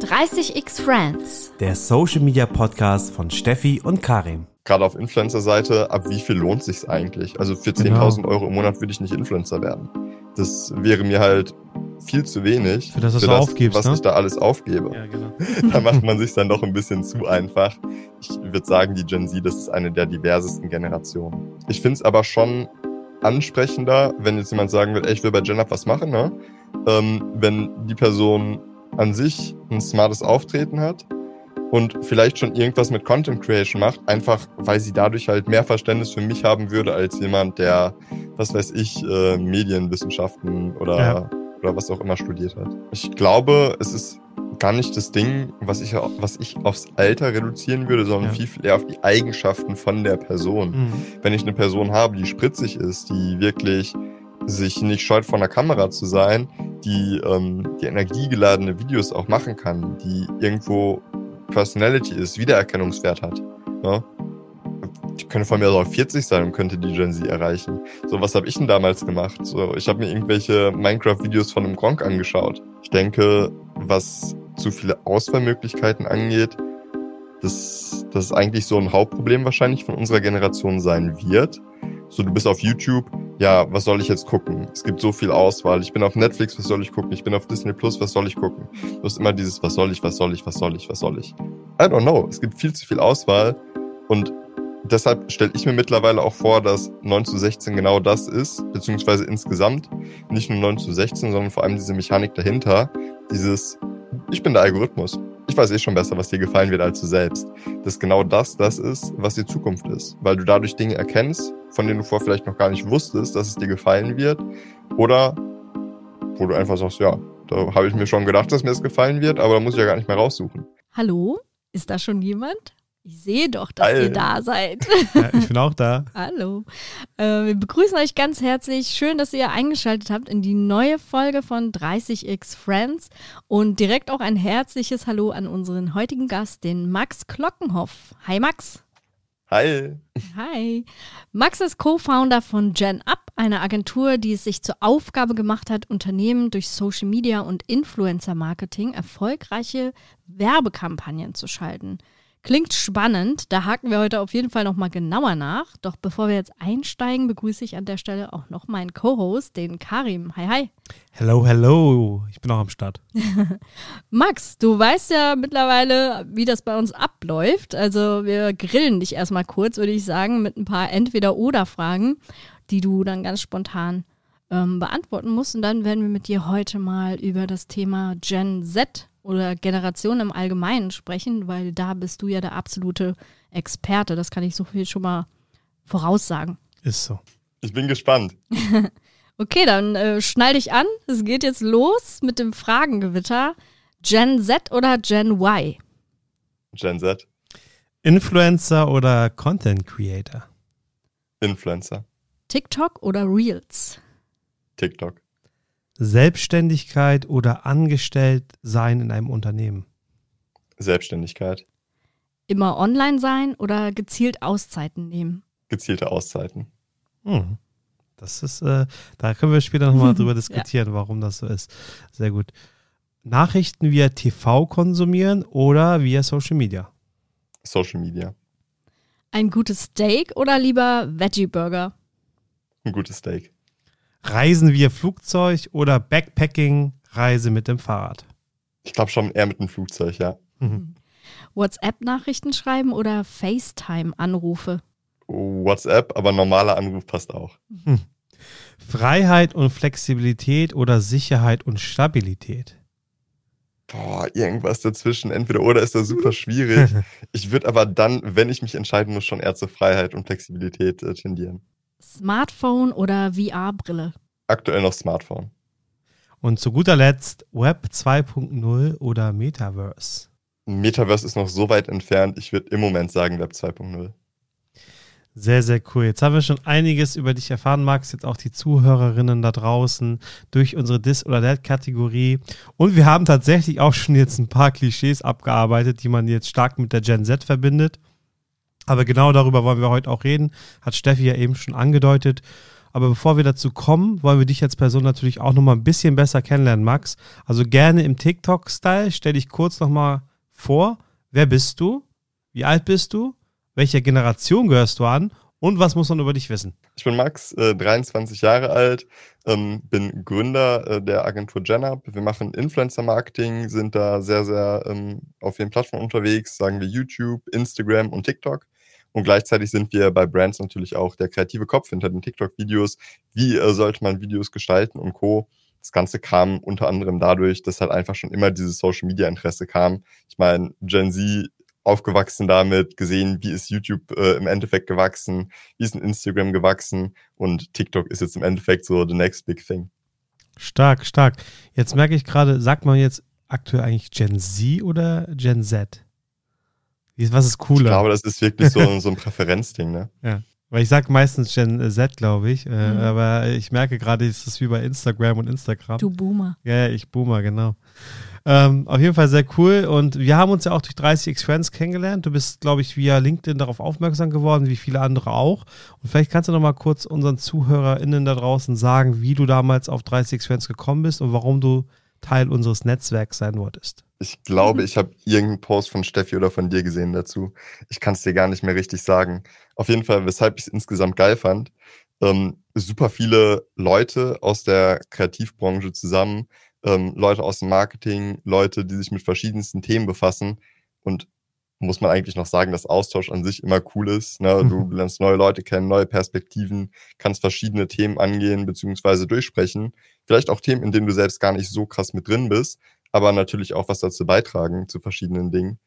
30x Friends. Der Social Media Podcast von Steffi und Karim. Gerade auf Influencer-Seite, ab wie viel lohnt sich's eigentlich? Also für 10.000 Genau. Euro im Monat würde ich nicht Influencer werden. Das wäre mir halt viel zu wenig. Für das, was du aufgibst, was ne? ich da alles aufgebe. Ja, genau. da macht man sich dann doch ein bisschen zu einfach. Ich würde sagen, die Gen Z, das ist eine der diversesten Generationen. Ich finde es aber schon ansprechender, wenn jetzt jemand sagen will, ey, ich will bei Gen Up was machen, ne? Ähm, wenn die Person an sich ein smartes Auftreten hat und vielleicht schon irgendwas mit Content Creation macht, einfach weil sie dadurch halt mehr Verständnis für mich haben würde als jemand, der, was weiß ich, äh, Medienwissenschaften oder, Ja. oder was auch immer studiert hat. Ich glaube, es ist gar nicht das Ding, was ich, was ich aufs Alter reduzieren würde, sondern Ja. viel, viel eher auf die Eigenschaften von der Person. Mhm. Wenn ich eine Person habe, die spritzig ist, die wirklich sich nicht scheut, vor einer Kamera zu sein, die, ähm, die energiegeladene Videos auch machen kann, die irgendwo Personality ist, Wiedererkennungswert hat. Ne? Die könnte von mir auch 40 sein und könnte die Gen Z erreichen. So, was habe ich denn damals gemacht? So, ich habe mir irgendwelche Minecraft-Videos von einem Gronk angeschaut. Ich denke, was zu viele Auswahlmöglichkeiten angeht, dass das ist eigentlich so ein Hauptproblem wahrscheinlich von unserer Generation sein wird. So, du bist auf YouTube, ja, was soll ich jetzt gucken? Es gibt so viel Auswahl. Ich bin auf Netflix, was soll ich gucken? Ich bin auf Disney Plus, was soll ich gucken? Du hast immer dieses, was soll ich, was soll ich, was soll ich, was soll ich? I don't know. Es gibt viel zu viel Auswahl und deshalb stelle ich mir mittlerweile auch vor, dass 9 zu 16 genau das ist, beziehungsweise insgesamt nicht nur 9 zu 16, sondern vor allem diese Mechanik dahinter, dieses, ich bin der Algorithmus. Ich weiß eh schon besser, was dir gefallen wird als du selbst. Dass genau das das ist, was die Zukunft ist. Weil du dadurch Dinge erkennst, von denen du vorher vielleicht noch gar nicht wusstest, dass es dir gefallen wird. Oder wo du einfach sagst, ja, da habe ich mir schon gedacht, dass mir es gefallen wird, aber da muss ich ja gar nicht mehr raussuchen. Hallo? Ist da schon jemand? Ich sehe doch, dass Geil. ihr da seid. Ja, ich bin auch da. Hallo. Äh, wir begrüßen euch ganz herzlich. Schön, dass ihr eingeschaltet habt in die neue Folge von 30x Friends. Und direkt auch ein herzliches Hallo an unseren heutigen Gast, den Max Glockenhoff. Hi Max. Hi. Hi. Max ist Co-Founder von Gen Up, einer Agentur, die es sich zur Aufgabe gemacht hat, Unternehmen durch Social Media und Influencer Marketing erfolgreiche Werbekampagnen zu schalten. Klingt spannend, da haken wir heute auf jeden Fall nochmal genauer nach. Doch bevor wir jetzt einsteigen, begrüße ich an der Stelle auch noch meinen Co-Host, den Karim. Hi, hi. Hello, hello. Ich bin auch am Start. Max, du weißt ja mittlerweile, wie das bei uns abläuft. Also wir grillen dich erstmal kurz, würde ich sagen, mit ein paar Entweder-Oder-Fragen, die du dann ganz spontan ähm, beantworten musst. Und dann werden wir mit dir heute mal über das Thema Gen Z oder Generation im Allgemeinen sprechen, weil da bist du ja der absolute Experte. Das kann ich so viel schon mal voraussagen. Ist so. Ich bin gespannt. Okay, dann äh, schnall dich an. Es geht jetzt los mit dem Fragengewitter. Gen Z oder Gen Y? Gen Z, Influencer oder Content Creator? Influencer, TikTok oder Reels? TikTok, Selbstständigkeit oder angestellt sein in einem Unternehmen? Selbstständigkeit, Immer online sein oder gezielt Auszeiten nehmen? gezielte Auszeiten. Hm. Das ist, äh, da können wir später nochmal drüber diskutieren, warum das so ist. Sehr gut. Nachrichten via TV konsumieren oder via Social Media? Social Media, Ein gutes Steak oder lieber Veggie-Burger? ein gutes Steak. Reisen via Flugzeug oder Backpacking, Reise mit dem Fahrrad? Ich glaube schon eher mit dem Flugzeug, ja. Mhm. WhatsApp-Nachrichten schreiben oder FaceTime-Anrufe? WhatsApp, aber normaler Anruf passt auch. Freiheit und Flexibilität oder Sicherheit und Stabilität? Boah, irgendwas dazwischen, entweder oder ist da super schwierig. Ich würde aber dann, wenn ich mich entscheiden muss, schon eher zur Freiheit und Flexibilität äh, tendieren. Smartphone oder VR-Brille? Aktuell noch Smartphone. Und zu guter Letzt Web 2.0 oder Metaverse? Metaverse ist noch so weit entfernt, ich würde im Moment sagen Web 2.0. Sehr, sehr cool. Jetzt haben wir schon einiges über dich erfahren, Max. Jetzt auch die Zuhörerinnen da draußen durch unsere Dis- oder That-Kategorie. Und wir haben tatsächlich auch schon jetzt ein paar Klischees abgearbeitet, die man jetzt stark mit der Gen Z verbindet. Aber genau darüber wollen wir heute auch reden. Hat Steffi ja eben schon angedeutet. Aber bevor wir dazu kommen, wollen wir dich als Person natürlich auch nochmal ein bisschen besser kennenlernen, Max. Also gerne im TikTok-Style. Stell dich kurz nochmal vor. Wer bist du? Wie alt bist du? Welcher Generation gehörst du an? Und was muss man über dich wissen? Ich bin Max, äh, 23 Jahre alt, ähm, bin Gründer äh, der Agentur GenUp. Wir machen Influencer-Marketing, sind da sehr, sehr ähm, auf vielen Plattformen unterwegs, sagen wir YouTube, Instagram und TikTok. Und gleichzeitig sind wir bei Brands natürlich auch der kreative Kopf hinter den TikTok-Videos. Wie äh, sollte man Videos gestalten und Co. Das Ganze kam unter anderem dadurch, dass halt einfach schon immer dieses Social-Media-Interesse kam. Ich meine, Gen Z aufgewachsen damit, gesehen, wie ist YouTube äh, im Endeffekt gewachsen, wie ist ein Instagram gewachsen und TikTok ist jetzt im Endeffekt so the next big thing. Stark, stark. Jetzt merke ich gerade, sagt man jetzt aktuell eigentlich Gen Z oder Gen Z? Was ist cooler? Ich glaube, das ist wirklich so, so ein Präferenzding, ne? Ja. Weil ich sage meistens Gen Z, glaube ich. Äh, mhm. Aber ich merke gerade, es ist wie bei Instagram und Instagram. Du Boomer. Ja, ich Boomer, genau. Ähm, auf jeden Fall sehr cool. Und wir haben uns ja auch durch 30x Friends kennengelernt. Du bist, glaube ich, via LinkedIn darauf aufmerksam geworden, wie viele andere auch. Und vielleicht kannst du noch mal kurz unseren ZuhörerInnen da draußen sagen, wie du damals auf 30x Friends gekommen bist und warum du Teil unseres Netzwerks sein wolltest. Ich glaube, ich habe irgendeinen Post von Steffi oder von dir gesehen dazu. Ich kann es dir gar nicht mehr richtig sagen. Auf jeden Fall, weshalb ich es insgesamt geil fand. Ähm, super viele Leute aus der Kreativbranche zusammen, ähm, Leute aus dem Marketing, Leute, die sich mit verschiedensten Themen befassen. Und muss man eigentlich noch sagen, dass Austausch an sich immer cool ist. Ne? Du mhm. lernst neue Leute kennen, neue Perspektiven, kannst verschiedene Themen angehen bzw. durchsprechen. Vielleicht auch Themen, in denen du selbst gar nicht so krass mit drin bist, aber natürlich auch was dazu beitragen zu verschiedenen Dingen.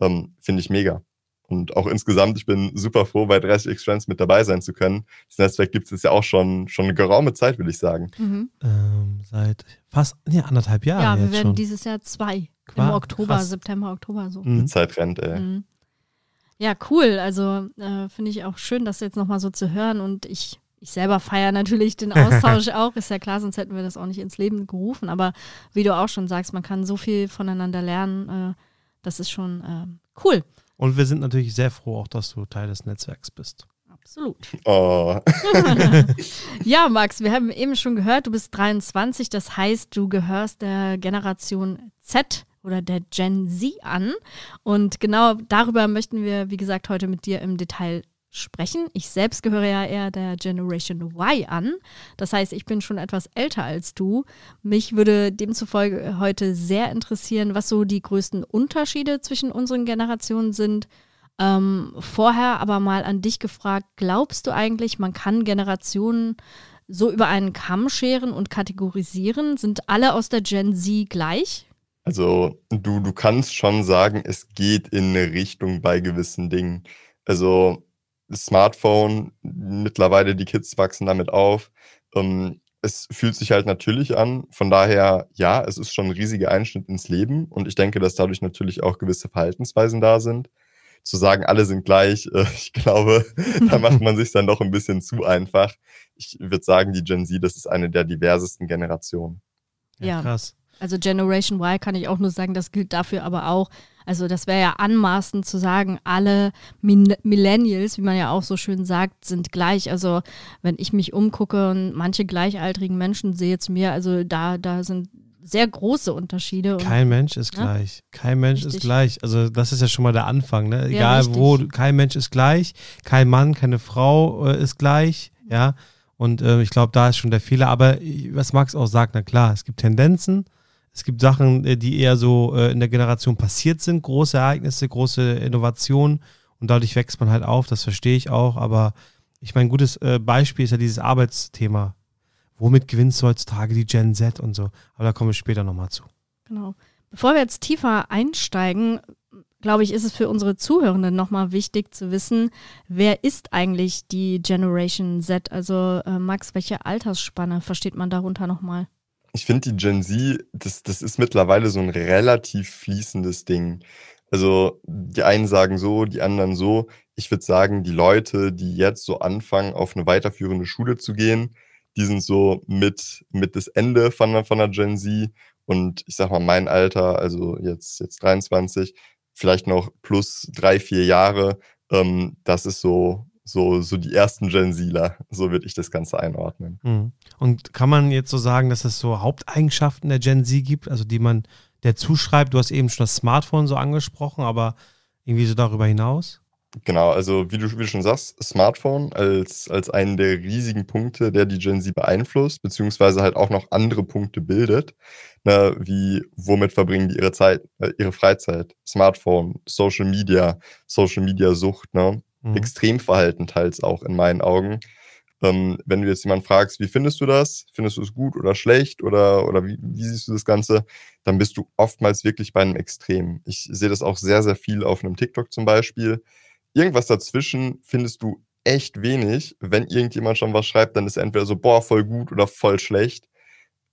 Ähm, Finde ich mega. Und auch insgesamt, ich bin super froh, bei 30x Friends mit dabei sein zu können. Das Netzwerk gibt es ja auch schon, schon eine geraume Zeit, will ich sagen. Mhm. Ähm, seit fast nee, anderthalb Jahren. Ja, wir werden schon. dieses Jahr zwei. Qua Im Oktober, Krass. September, Oktober so. Die Zeit rennt, ey. Mhm. Ja, cool. Also äh, finde ich auch schön, das jetzt nochmal so zu hören. Und ich, ich selber feiere natürlich den Austausch auch. Ist ja klar, sonst hätten wir das auch nicht ins Leben gerufen. Aber wie du auch schon sagst, man kann so viel voneinander lernen. Äh, das ist schon äh, cool. Und wir sind natürlich sehr froh auch, dass du Teil des Netzwerks bist. Absolut. Oh. ja, Max, wir haben eben schon gehört, du bist 23, das heißt, du gehörst der Generation Z oder der Gen Z an. Und genau darüber möchten wir, wie gesagt, heute mit dir im Detail sprechen. Ich selbst gehöre ja eher der Generation Y an. Das heißt, ich bin schon etwas älter als du. Mich würde demzufolge heute sehr interessieren, was so die größten Unterschiede zwischen unseren Generationen sind. Ähm, vorher aber mal an dich gefragt, glaubst du eigentlich, man kann Generationen so über einen Kamm scheren und kategorisieren? Sind alle aus der Gen Z gleich? Also du, du kannst schon sagen, es geht in eine Richtung bei gewissen Dingen. Also Smartphone, mittlerweile die Kids wachsen damit auf. Ähm, es fühlt sich halt natürlich an. Von daher, ja, es ist schon ein riesiger Einschnitt ins Leben und ich denke, dass dadurch natürlich auch gewisse Verhaltensweisen da sind. Zu sagen, alle sind gleich, äh, ich glaube, da macht man sich dann doch ein bisschen zu einfach. Ich würde sagen, die Gen Z, das ist eine der diversesten Generationen. Ja, ja. krass. Also Generation Y kann ich auch nur sagen, das gilt dafür aber auch. Also das wäre ja anmaßend zu sagen, alle Millennials, wie man ja auch so schön sagt, sind gleich. Also wenn ich mich umgucke und manche gleichaltrigen Menschen sehe zu mir, also da, da sind sehr große Unterschiede. Kein Mensch ist ja? gleich. Kein Mensch richtig. ist gleich. Also das ist ja schon mal der Anfang. Ne? Egal ja, wo, kein Mensch ist gleich. Kein Mann, keine Frau äh, ist gleich. Ja. Und äh, ich glaube, da ist schon der Fehler. Aber was Max auch sagt, na klar, es gibt Tendenzen. Es gibt Sachen, äh, die eher so äh, in der Generation passiert sind, große Ereignisse, große Innovationen und dadurch wächst man halt auf, das verstehe ich auch, aber ich meine, ein gutes äh, Beispiel ist ja dieses Arbeitsthema. Womit gewinnst du heutzutage die Gen Z und so? Aber da kommen wir später nochmal zu. Genau. Bevor wir jetzt tiefer einsteigen, glaube ich, ist es für unsere Zuhörenden nochmal wichtig zu wissen, wer ist eigentlich die Generation Z? Also äh, Max, welche Altersspanne versteht man darunter nochmal? Ich finde die Gen Z, das, das ist mittlerweile so ein relativ fließendes Ding. Also die einen sagen so, die anderen so. Ich würde sagen, die Leute, die jetzt so anfangen, auf eine weiterführende Schule zu gehen, die sind so mit, mit das Ende von, von der Gen Z. Und ich sag mal, mein Alter, also jetzt, jetzt 23, vielleicht noch plus drei, vier Jahre, ähm, das ist so so, so die ersten Gen Zler. So würde ich das Ganze einordnen. Mhm. Und kann man jetzt so sagen, dass es so Haupteigenschaften der Gen Z gibt, also die man der zuschreibt? Du hast eben schon das Smartphone so angesprochen, aber irgendwie so darüber hinaus? Genau, also wie du, wie du schon sagst, Smartphone als, als einen der riesigen Punkte, der die Gen Z beeinflusst, beziehungsweise halt auch noch andere Punkte bildet, ne, wie womit verbringen die ihre Zeit, äh, ihre Freizeit, Smartphone, Social Media, Social Media Sucht, ne, mhm. Extremverhalten teils auch in meinen Augen. Ähm, wenn du jetzt jemanden fragst, wie findest du das? Findest du es gut oder schlecht oder, oder wie, wie siehst du das Ganze? Dann bist du oftmals wirklich bei einem Extrem. Ich sehe das auch sehr, sehr viel auf einem TikTok zum Beispiel Irgendwas dazwischen findest du echt wenig. Wenn irgendjemand schon was schreibt, dann ist er entweder so, boah, voll gut oder voll schlecht.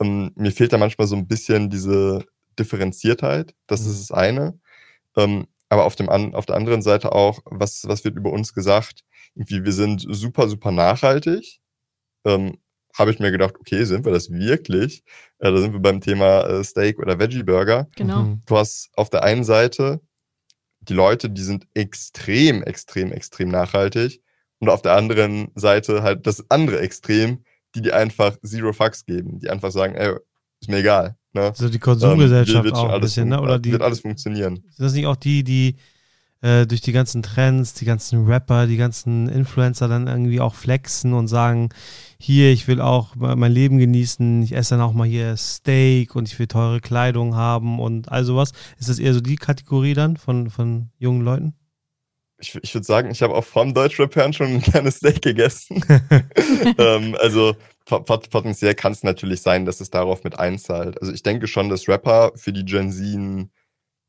Ähm, mir fehlt da manchmal so ein bisschen diese Differenziertheit. Das mhm. ist das eine. Ähm, aber auf, dem an, auf der anderen Seite auch, was, was wird über uns gesagt? Irgendwie, wir sind super, super nachhaltig. Ähm, habe ich mir gedacht, okay, sind wir das wirklich? Äh, da sind wir beim Thema äh, Steak oder Veggie Burger. Genau. Mhm. Du hast auf der einen Seite die Leute, die sind extrem, extrem, extrem nachhaltig. Und auf der anderen Seite halt das andere Extrem, die dir einfach Zero Fucks geben, die einfach sagen, ey, ist mir egal. Ne? Also die Konsumgesellschaft ähm, auch ein bisschen, ne? Oder die, wird alles funktionieren. Sind das nicht auch die, die äh, durch die ganzen Trends, die ganzen Rapper, die ganzen Influencer dann irgendwie auch flexen und sagen, hier, ich will auch mein Leben genießen, ich esse dann auch mal hier Steak und ich will teure Kleidung haben und all sowas. Ist das eher so die Kategorie dann von, von jungen Leuten? Ich, ich würde sagen, ich habe auch vom Deutschrap schon ein kleines Steak gegessen. ähm, also potenziell kann es natürlich sein, dass es darauf mit einzahlt. Also ich denke schon, dass Rapper für die Gen Z ein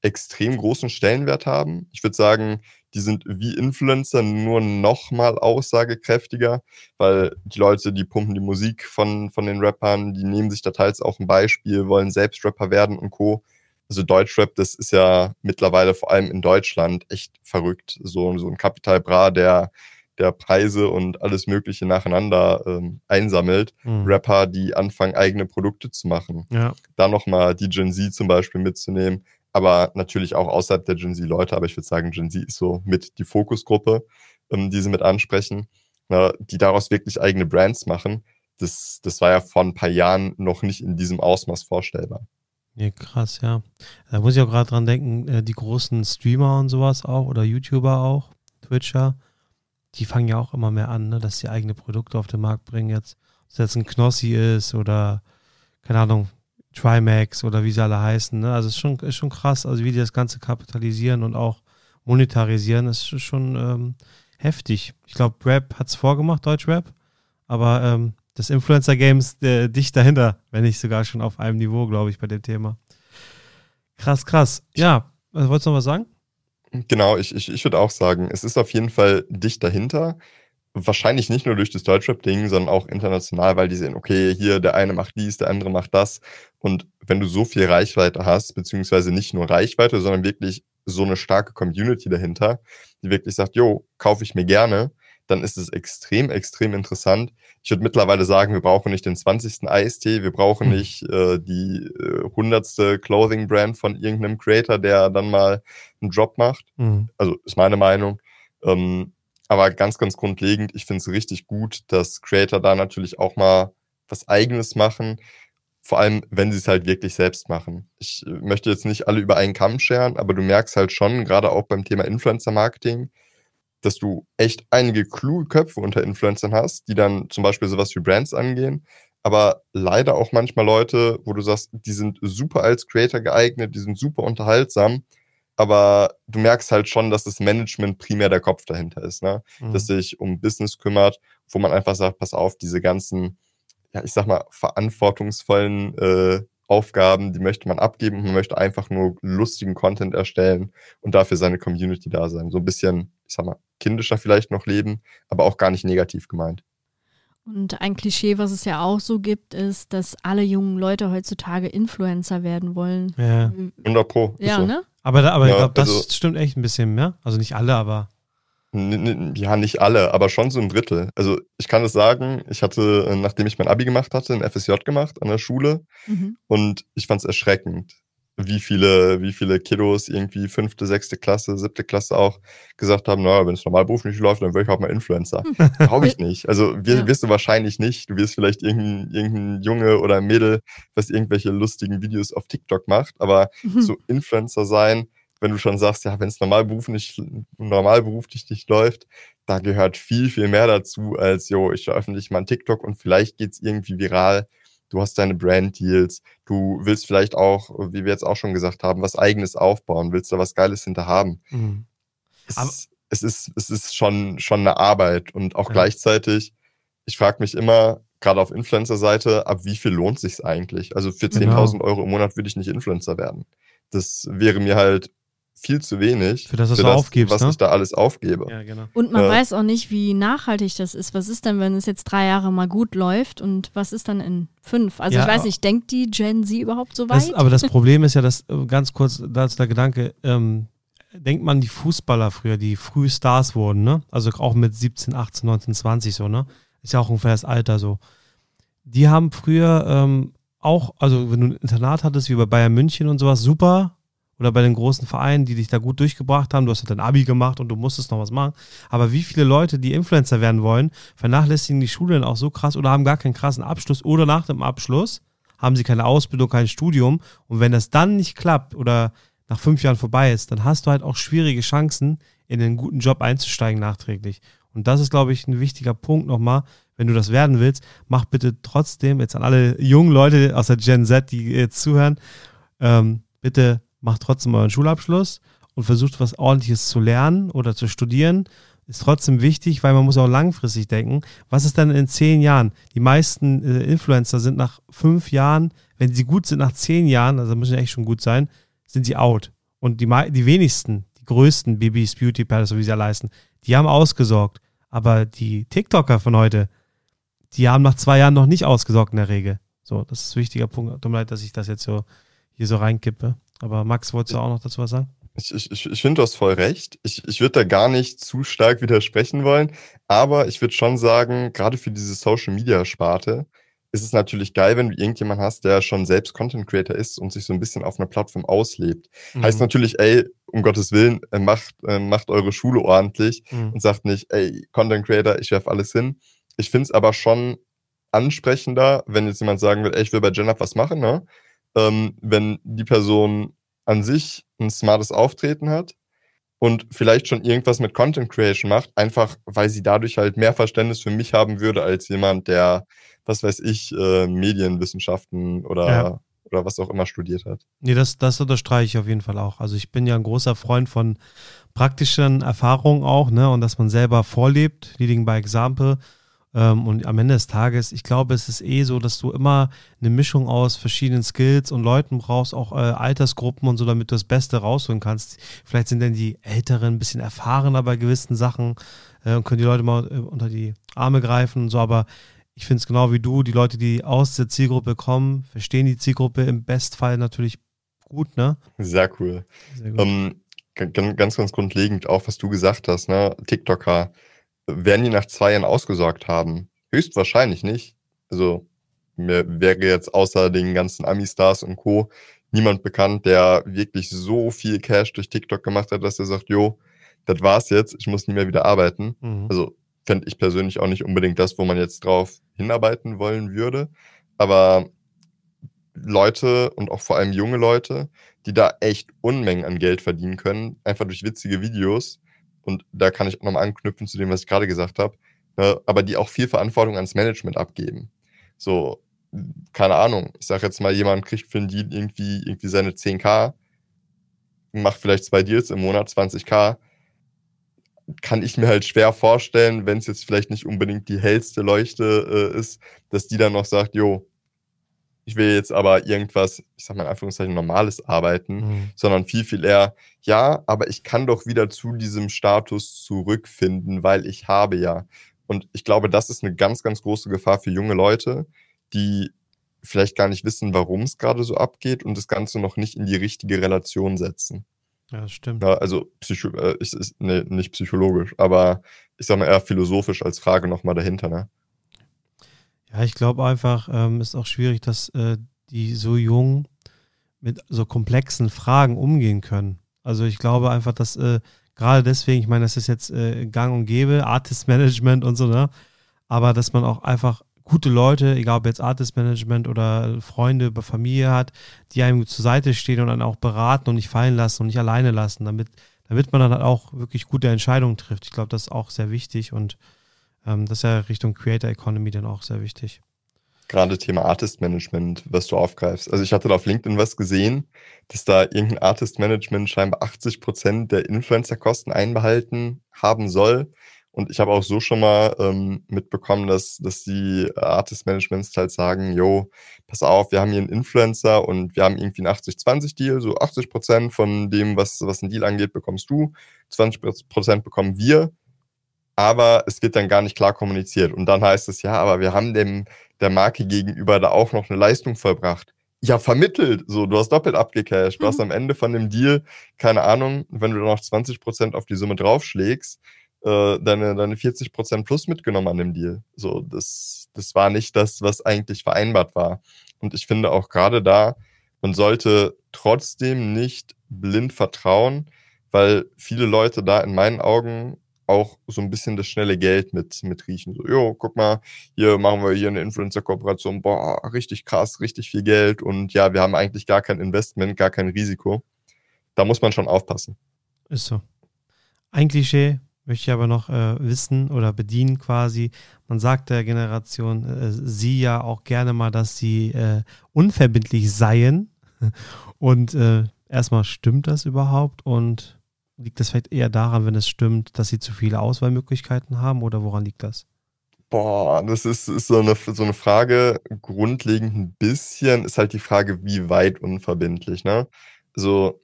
extrem großen Stellenwert haben. Ich würde sagen, die sind wie Influencer nur noch mal aussagekräftiger, weil die Leute, die pumpen die Musik von, von den Rappern, die nehmen sich da teils auch ein Beispiel, wollen selbst Rapper werden und Co. Also Deutschrap, das ist ja mittlerweile vor allem in Deutschland echt verrückt. So, so ein Capital Bra, der, der Preise und alles Mögliche nacheinander ähm, einsammelt. Mhm. Rapper, die anfangen, eigene Produkte zu machen. Ja. Da nochmal die Gen Z zum Beispiel mitzunehmen aber natürlich auch außerhalb der Gen Z-Leute. Aber ich würde sagen, Gen Z ist so mit die Fokusgruppe, ähm, die sie mit ansprechen, na, ne, die daraus wirklich eigene Brands machen. Das, das war ja vor ein paar Jahren noch nicht in diesem Ausmaß vorstellbar. Ja, krass, ja. Da muss ich auch gerade dran denken, äh, die großen Streamer und sowas auch oder YouTuber auch, Twitcher, die fangen ja auch immer mehr an, ne, dass sie eigene Produkte auf den Markt bringen jetzt. Ob es jetzt ein Knossi ist oder, keine Ahnung, Trimax oder wie sie alle heißen. Ne? Also es ist schon, ist schon krass, also wie die das Ganze kapitalisieren und auch monetarisieren, ist schon ähm, heftig. Ich glaube, Rap hat es vorgemacht, Deutschrap, aber ähm, das Influencer-Game ist äh, dicht dahinter, wenn nicht sogar schon auf einem Niveau, glaube ich, bei dem Thema. Krass, krass. Ja, also, wolltest du noch was sagen? Genau, ich, ich, ich würde auch sagen, es ist auf jeden Fall dicht dahinter wahrscheinlich nicht nur durch das Deutschrap-Ding, sondern auch international, weil die sehen, okay, hier der eine macht dies, der andere macht das. Und wenn du so viel Reichweite hast, beziehungsweise nicht nur Reichweite, sondern wirklich so eine starke Community dahinter, die wirklich sagt, jo, kaufe ich mir gerne, dann ist es extrem, extrem interessant. Ich würde mittlerweile sagen, wir brauchen nicht den 20. Eistee, wir brauchen mhm. nicht äh, die äh, hundertste Clothing-Brand von irgendeinem Creator, der dann mal einen Drop macht. Mhm. Also ist meine Meinung. Ähm, aber ganz, ganz grundlegend, ich finde es richtig gut, dass Creator da natürlich auch mal was Eigenes machen. Vor allem, wenn sie es halt wirklich selbst machen. Ich äh, möchte jetzt nicht alle über einen Kamm scheren, aber du merkst halt schon, gerade auch beim Thema Influencer-Marketing, dass du echt einige kluge Köpfe unter Influencern hast, die dann zum Beispiel sowas wie Brands angehen, aber leider auch manchmal Leute, wo du sagst, die sind super als Creator geeignet, die sind super unterhaltsam, aber du merkst halt schon, dass das Management primär der Kopf dahinter ist, ne? Mhm. Dass sich um Business kümmert, wo man einfach sagt, pass auf, diese ganzen, ja, ich sag mal, verantwortungsvollen äh, Aufgaben, die möchte man abgeben und man möchte einfach nur lustigen Content erstellen und dafür seine Community da sein. So ein bisschen, ich sag mal, kindischer vielleicht noch leben, aber auch gar nicht negativ gemeint. Und ein Klischee, was es ja auch so gibt, ist, dass alle jungen Leute heutzutage Influencer werden wollen. Ja. 100 Pro. Ja, so. ne? Aber, da, aber ja, ich glaube, das also, stimmt echt ein bisschen mehr. Also nicht alle, aber. Ja, nicht alle, aber schon so ein Drittel. Also ich kann es sagen, ich hatte, nachdem ich mein Abi gemacht hatte, ein FSJ gemacht an der Schule mhm. und ich fand es erschreckend. wie viele, wie viele Kiddos irgendwie fünfte, sechste Klasse, siebte Klasse auch gesagt haben, naja, wenn es normal beruflich läuft, dann wäre ich auch mal Influencer. Glaube ich nicht. Also wir, ja. wirst du wahrscheinlich nicht. Du wirst vielleicht irgendein, irgendein Junge oder Mädel, was irgendwelche lustigen Videos auf TikTok macht, aber mhm. so Influencer sein, wenn du schon sagst, ja, wenn es normal beruflich, normal beruflich nicht läuft, da gehört viel, viel mehr dazu, als, jo, ich veröffentliche mal ein TikTok und vielleicht geht es irgendwie viral du hast deine Brand-Deals, du willst vielleicht auch, wie wir jetzt auch schon gesagt haben, was eigenes aufbauen, willst da was Geiles hinter haben. Mhm. Es, es, ist, es ist schon, schon eine Arbeit und auch ja. gleichzeitig, ich frage mich immer, gerade auf Influencer-Seite, ab wie viel lohnt sich eigentlich? Also für 10.000 genau. Euro im Monat würde ich nicht Influencer werden. Das wäre mir halt viel zu wenig. Für das, was, für das, aufgibst, was ne? ich da alles aufgebe. Ja, genau. Und man äh, weiß auch nicht, wie nachhaltig das ist. Was ist denn, wenn es jetzt drei Jahre mal gut läuft und was ist dann in fünf? Also ja, ich weiß nicht, denkt die Gen Z überhaupt so weit? Das, aber das Problem ist ja, dass äh, ganz kurz, da ist der Gedanke, ähm, denkt man die Fußballer früher, die früh Stars wurden, ne? Also auch mit 17, 18, 19, 20 so, ne? Ist ja auch ungefähr das Alter so. Die haben früher ähm, auch, also wenn du ein Internat hattest, wie bei Bayern München und sowas, super, oder bei den großen Vereinen, die dich da gut durchgebracht haben. Du hast halt dein Abi gemacht und du musstest noch was machen. Aber wie viele Leute, die Influencer werden wollen, vernachlässigen die Schule dann auch so krass oder haben gar keinen krassen Abschluss oder nach dem Abschluss haben sie keine Ausbildung, kein Studium. Und wenn das dann nicht klappt oder nach fünf Jahren vorbei ist, dann hast du halt auch schwierige Chancen, in einen guten Job einzusteigen nachträglich. Und das ist, glaube ich, ein wichtiger Punkt nochmal. Wenn du das werden willst, mach bitte trotzdem, jetzt an alle jungen Leute aus der Gen Z, die jetzt zuhören, ähm, bitte macht trotzdem euren Schulabschluss und versucht was ordentliches zu lernen oder zu studieren. Ist trotzdem wichtig, weil man muss auch langfristig denken. Was ist dann in zehn Jahren? Die meisten äh, Influencer sind nach fünf Jahren, wenn sie gut sind, nach zehn Jahren, also müssen ja echt schon gut sein, sind sie out. Und die, die wenigsten, die größten Bibis, Beauty Palace, wie sie ja leisten, die haben ausgesorgt. Aber die TikToker von heute, die haben nach zwei Jahren noch nicht ausgesorgt in der Regel. So, das ist ein wichtiger Punkt. Tut mir leid, dass ich das jetzt so hier so reinkippe. Aber Max, wolltest du auch noch dazu was sagen? Ich, ich, ich finde, du hast voll recht. Ich, ich würde da gar nicht zu stark widersprechen wollen. Aber ich würde schon sagen, gerade für diese Social-Media-Sparte ist es natürlich geil, wenn du irgendjemanden hast, der schon selbst Content Creator ist und sich so ein bisschen auf einer Plattform auslebt. Mhm. Heißt natürlich, ey, um Gottes Willen, äh, macht, äh, macht eure Schule ordentlich mhm. und sagt nicht, ey, Content Creator, ich werfe alles hin. Ich finde es aber schon ansprechender, wenn jetzt jemand sagen will, ey, ich will bei Jenna was machen, ne? Ähm, wenn die Person an sich ein smartes Auftreten hat und vielleicht schon irgendwas mit Content Creation macht, einfach weil sie dadurch halt mehr Verständnis für mich haben würde als jemand, der, was weiß ich, äh, Medienwissenschaften oder, ja. oder was auch immer studiert hat. Nee, das, das unterstreiche ich auf jeden Fall auch. Also ich bin ja ein großer Freund von praktischen Erfahrungen auch, ne, und dass man selber vorlebt, leading by example. Ähm, und am Ende des Tages, ich glaube, es ist eh so, dass du immer eine Mischung aus verschiedenen Skills und Leuten brauchst, auch äh, Altersgruppen und so, damit du das Beste rausholen kannst. Vielleicht sind dann die Älteren ein bisschen erfahrener bei gewissen Sachen äh, und können die Leute mal äh, unter die Arme greifen und so, aber ich finde es genau wie du, die Leute, die aus der Zielgruppe kommen, verstehen die Zielgruppe im Bestfall natürlich gut, ne? Sehr cool. Sehr gut. Um, ähm, ganz, ganz grundlegend, auch was du gesagt hast, ne? TikToker werden die nach zwei Jahren ausgesorgt haben? Höchstwahrscheinlich nicht. Also mir wäre jetzt außer den ganzen Ami-Stars und Co. niemand bekannt, der wirklich so viel Cash durch TikTok gemacht hat, dass er sagt, jo, das war's jetzt, ich muss nie mehr wieder arbeiten. Mhm. Also fände ich persönlich auch nicht unbedingt das, wo man jetzt drauf hinarbeiten wollen würde. Aber Leute und auch vor allem junge Leute, die da echt Unmengen an Geld verdienen können, einfach durch witzige Videos, und da kann ich nochmal anknüpfen zu dem, was ich gerade gesagt habe, ne, aber die auch viel Verantwortung ans Management abgeben. So, keine Ahnung, ich sage jetzt mal, jemand kriegt für einen Deal irgendwie, irgendwie seine 10k, macht vielleicht zwei Deals im Monat, 20k, kann ich mir halt schwer vorstellen, wenn es jetzt vielleicht nicht unbedingt die hellste Leuchte äh, ist, dass die dann noch sagt, jo, ich will jetzt aber irgendwas, ich sag mal in Anführungszeichen, normales arbeiten, mhm. sondern viel, viel eher, ja, aber ich kann doch wieder zu diesem Status zurückfinden, weil ich habe ja. Und ich glaube, das ist eine ganz, ganz große Gefahr für junge Leute, die vielleicht gar nicht wissen, warum es gerade so abgeht und das Ganze noch nicht in die richtige Relation setzen. Ja, das stimmt. Ja, also psycho äh, ist, ist, nee, nicht psychologisch, aber ich sag mal eher philosophisch als Frage nochmal dahinter, ne? Ja, ich glaube einfach, ähm, ist auch schwierig, dass äh, die so jung mit so komplexen Fragen umgehen können. Also ich glaube einfach, dass äh, gerade deswegen, ich meine, das ist jetzt äh, gang und gäbe, Artist Management und so, ne? Aber dass man auch einfach gute Leute, egal ob jetzt Artist Management oder Freunde, Familie hat, die einem zur Seite stehen und dann auch beraten und nicht fallen lassen und nicht alleine lassen, damit, damit man dann halt auch wirklich gute Entscheidungen trifft. Ich glaube, das ist auch sehr wichtig und ähm, das ist ja Richtung Creator Economy dann auch sehr wichtig. Gerade Thema Artist Management, was du aufgreifst. Also ich hatte da auf LinkedIn was gesehen, dass da irgendein Artist Management scheinbar 80 Prozent der Influencer-Kosten einbehalten haben soll. Und ich habe auch so schon mal ähm, mitbekommen, dass, dass die Artist Managements halt sagen, yo, pass auf, wir haben hier einen Influencer und wir haben irgendwie einen 80-20-Deal, so 80 Prozent von dem, was, was ein Deal angeht, bekommst du, 20 Prozent bekommen wir, aber es wird dann gar nicht klar kommuniziert. Und dann heißt es, ja, aber wir haben dem, der Marke gegenüber da auch noch eine Leistung vollbracht. Ja, vermittelt. So, du hast doppelt abgecashed. Du hast mhm. am Ende von dem Deal, keine Ahnung, wenn du noch 20 Prozent auf die Summe draufschlägst, äh, deine, deine 40% plus mitgenommen an dem Deal. So, das, das war nicht das, was eigentlich vereinbart war. Und ich finde auch gerade da, man sollte trotzdem nicht blind vertrauen, weil viele Leute da in meinen Augen auch so ein bisschen das schnelle Geld mit, mit riechen. So, jo, guck mal, hier machen wir hier eine Influencer-Kooperation, boah, richtig krass, richtig viel Geld und ja, wir haben eigentlich gar kein Investment, gar kein Risiko. Da muss man schon aufpassen. Ist so. Ein Klischee, möchte ich aber noch äh, wissen oder bedienen quasi. Man sagt der Generation äh, sie ja auch gerne mal, dass sie äh, unverbindlich seien. Und äh, erstmal stimmt das überhaupt? Und liegt das vielleicht eher daran, wenn es stimmt, dass sie zu viele Auswahlmöglichkeiten haben oder woran liegt das? Boah, das ist, ist so, eine, so eine Frage, grundlegend ein bisschen, ist halt die Frage, wie weit unverbindlich, ne? So,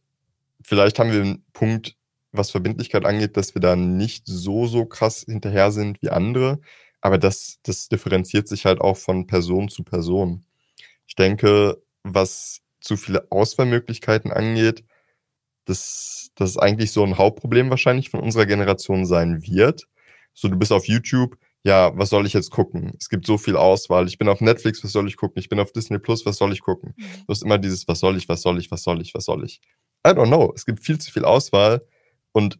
vielleicht haben wir einen Punkt was Verbindlichkeit angeht, dass wir da nicht so, so krass hinterher sind wie andere. Aber das, das differenziert sich halt auch von Person zu Person. Ich denke, was zu viele Auswahlmöglichkeiten angeht, das, das ist eigentlich so ein Hauptproblem wahrscheinlich von unserer Generation sein wird. So, du bist auf YouTube, ja, was soll ich jetzt gucken? Es gibt so viel Auswahl. Ich bin auf Netflix, was soll ich gucken? Ich bin auf Disney Plus, was soll ich gucken? Mhm. Du hast immer dieses, was soll ich, was soll ich, was soll ich, was soll ich? I don't know. Es gibt viel zu viel Auswahl und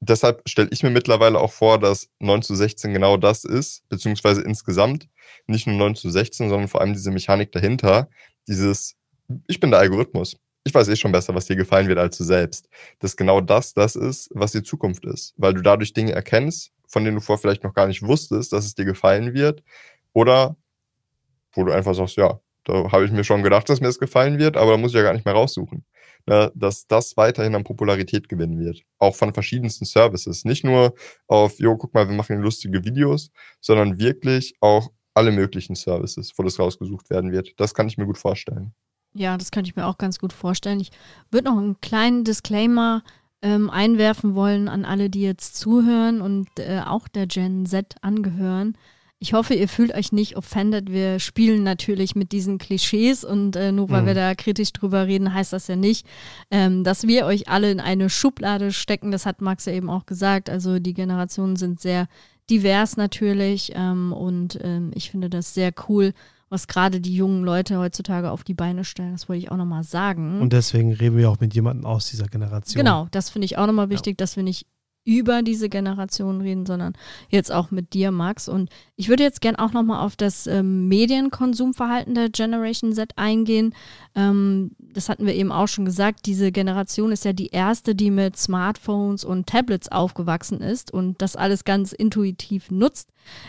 deshalb stelle ich mir mittlerweile auch vor, dass 9 zu 16 genau das ist, beziehungsweise insgesamt nicht nur 9 zu 16, sondern vor allem diese Mechanik dahinter, dieses, ich bin der Algorithmus. Ich weiß eh schon besser, was dir gefallen wird als du selbst. Dass genau das das ist, was die Zukunft ist. Weil du dadurch Dinge erkennst, von denen du vorher vielleicht noch gar nicht wusstest, dass es dir gefallen wird. Oder wo du einfach sagst, ja, da habe ich mir schon gedacht, dass mir das gefallen wird, aber da muss ich ja gar nicht mehr raussuchen ne, dass das weiterhin an Popularität gewinnen wird. Auch von verschiedensten Services. Nicht nur auf, jo, guck mal, wir machen lustige Videos, sondern wirklich auch alle möglichen Services, wo das rausgesucht werden wird. Das kann ich mir gut vorstellen. Ja, das könnte ich mir auch ganz gut vorstellen. Ich würde noch einen kleinen Disclaimer ähm, einwerfen wollen an alle, die jetzt zuhören und äh, auch der Gen Z angehören. Ich hoffe, ihr fühlt euch nicht offended. Wir spielen natürlich mit diesen Klischees und äh, nur weil mhm. wir da kritisch drüber reden, heißt das ja nicht, ähm, dass wir euch alle in eine Schublade stecken. Das hat Max ja eben auch gesagt. Also die Generationen sind sehr divers natürlich ähm, und ähm, ich finde das sehr cool, was gerade die jungen Leute heutzutage auf die Beine stellen. Das wollte ich auch nochmal sagen. Und deswegen reden wir auch mit jemandem aus dieser Generation. Genau, das finde ich auch nochmal wichtig, ja. dass wir nicht über diese Generation reden, sondern jetzt auch mit dir, Max. Und ich würde jetzt gern auch nochmal auf das ähm, Medienkonsumverhalten der Generation Z eingehen. Ähm, das hatten wir eben auch schon gesagt. Diese Generation ist ja die erste, die mit Smartphones und Tablets aufgewachsen ist und das alles ganz intuitiv nutzt.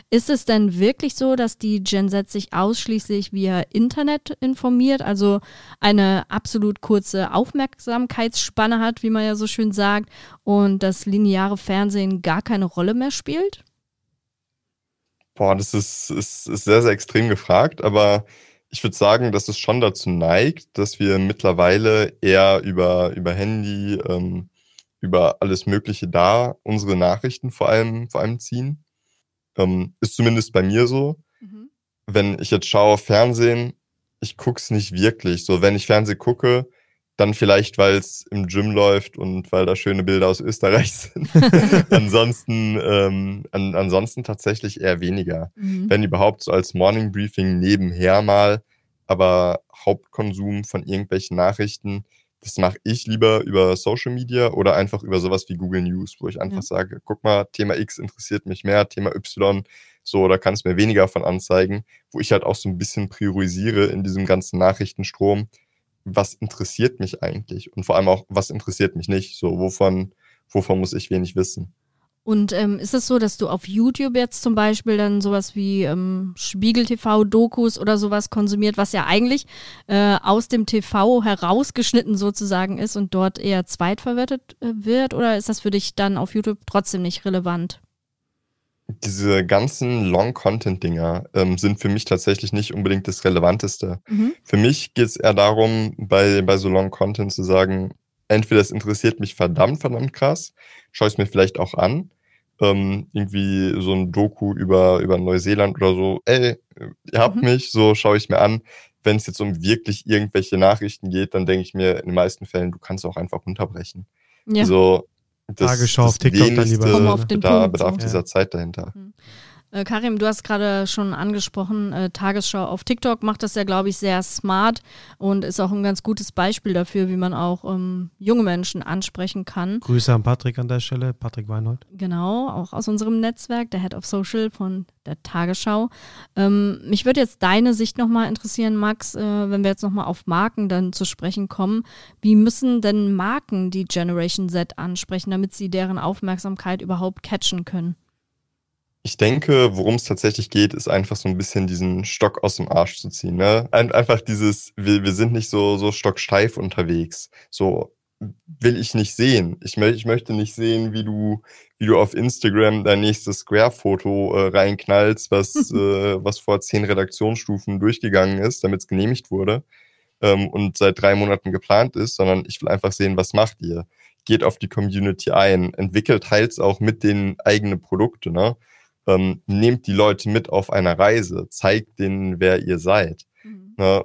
Ist es denn wirklich so, dass die Gen Z sich ausschließlich via Internet informiert, also eine absolut kurze Aufmerksamkeitsspanne hat, wie man ja so schön sagt, und das lineare Fernsehen gar keine Rolle mehr spielt? Boah, das ist, ist, ist sehr, sehr extrem gefragt, aber ich würde sagen, dass es schon dazu neigt, dass wir mittlerweile eher über, über Handy, ähm, über alles Mögliche da unsere Nachrichten vor allem, vor allem ziehen. Ähm, ist zumindest bei mir so. Mhm. Wenn ich jetzt schaue, Fernsehen, ich gucke es nicht wirklich. So, wenn ich Fernsehen gucke, dann vielleicht, weil es im Gym läuft und weil da schöne Bilder aus Österreich sind. ansonsten, ähm, an, ansonsten tatsächlich eher weniger. Mhm. Wenn überhaupt so als Morning Briefing nebenher mal. aber Hauptkonsum von irgendwelchen Nachrichten, das mache ich lieber über Social Media oder einfach über sowas wie Google News, wo ich einfach ja. sage, guck mal, Thema X interessiert mich mehr, Thema Y, so, da kann es mir weniger von anzeigen, wo ich halt auch so ein bisschen priorisiere in diesem ganzen Nachrichtenstrom, was interessiert mich eigentlich und vor allem auch, was interessiert mich nicht, so, wovon, wovon muss ich wenig wissen. Und ähm, ist es so, dass du auf YouTube jetzt zum Beispiel dann sowas wie ähm, Spiegel TV, Dokus oder sowas konsumiert, was ja eigentlich äh, aus dem TV herausgeschnitten sozusagen ist und dort eher zweitverwertet äh, wird? Oder ist das für dich dann auf YouTube trotzdem nicht relevant? Diese ganzen Long-Content-Dinger ähm, sind für mich tatsächlich nicht unbedingt das Relevanteste. Mhm. Für mich geht es eher darum, bei, bei so Long-Content zu sagen, entweder es interessiert mich verdammt, verdammt krass, schaue ich es mir vielleicht auch an. Ähm, irgendwie so ein Doku über, über Neuseeland oder so, ey, ihr habt mhm. mich, so schaue ich mir an. Wenn es jetzt um wirklich irgendwelche Nachrichten geht, dann denke ich mir in den meisten Fällen, du kannst auch einfach unterbrechen. Ja. Also, das, Tagesschau auf TikTok dann lieber. Auf den Punkt, bedarf so. dieser ja. Zeit dahinter. Äh, Karim, du hast gerade schon angesprochen, äh, Tagesschau auf TikTok macht das ja, glaube ich, sehr smart und ist auch ein ganz gutes Beispiel dafür, wie man auch ähm, junge Menschen ansprechen kann. Grüße an Patrick an der Stelle, Patrick Weinhold. Genau, auch aus unserem Netzwerk, der Head of Social von der Tagesschau. Ähm, mich würde jetzt deine Sicht nochmal interessieren, Max, äh, wenn wir jetzt nochmal auf Marken dann zu sprechen kommen. Wie müssen denn Marken die Generation Z ansprechen, damit sie deren Aufmerksamkeit überhaupt catchen können? Ich denke, worum es tatsächlich geht, ist einfach so ein bisschen diesen Stock aus dem Arsch zu ziehen. Ne? Einfach dieses, wir, wir sind nicht so, so stocksteif unterwegs. So will ich nicht sehen. Ich, mö ich möchte nicht sehen, wie du, wie du auf Instagram dein nächstes Square-Foto äh, reinknallst, was, äh, was vor zehn Redaktionsstufen durchgegangen ist, damit es genehmigt wurde ähm, und seit drei Monaten geplant ist, sondern ich will einfach sehen, was macht ihr. Geht auf die Community ein, entwickelt teils auch mit den eigenen Produkte, ne? Ähm, nehmt die Leute mit auf einer Reise, zeigt denen, wer ihr seid. Mhm. Ne?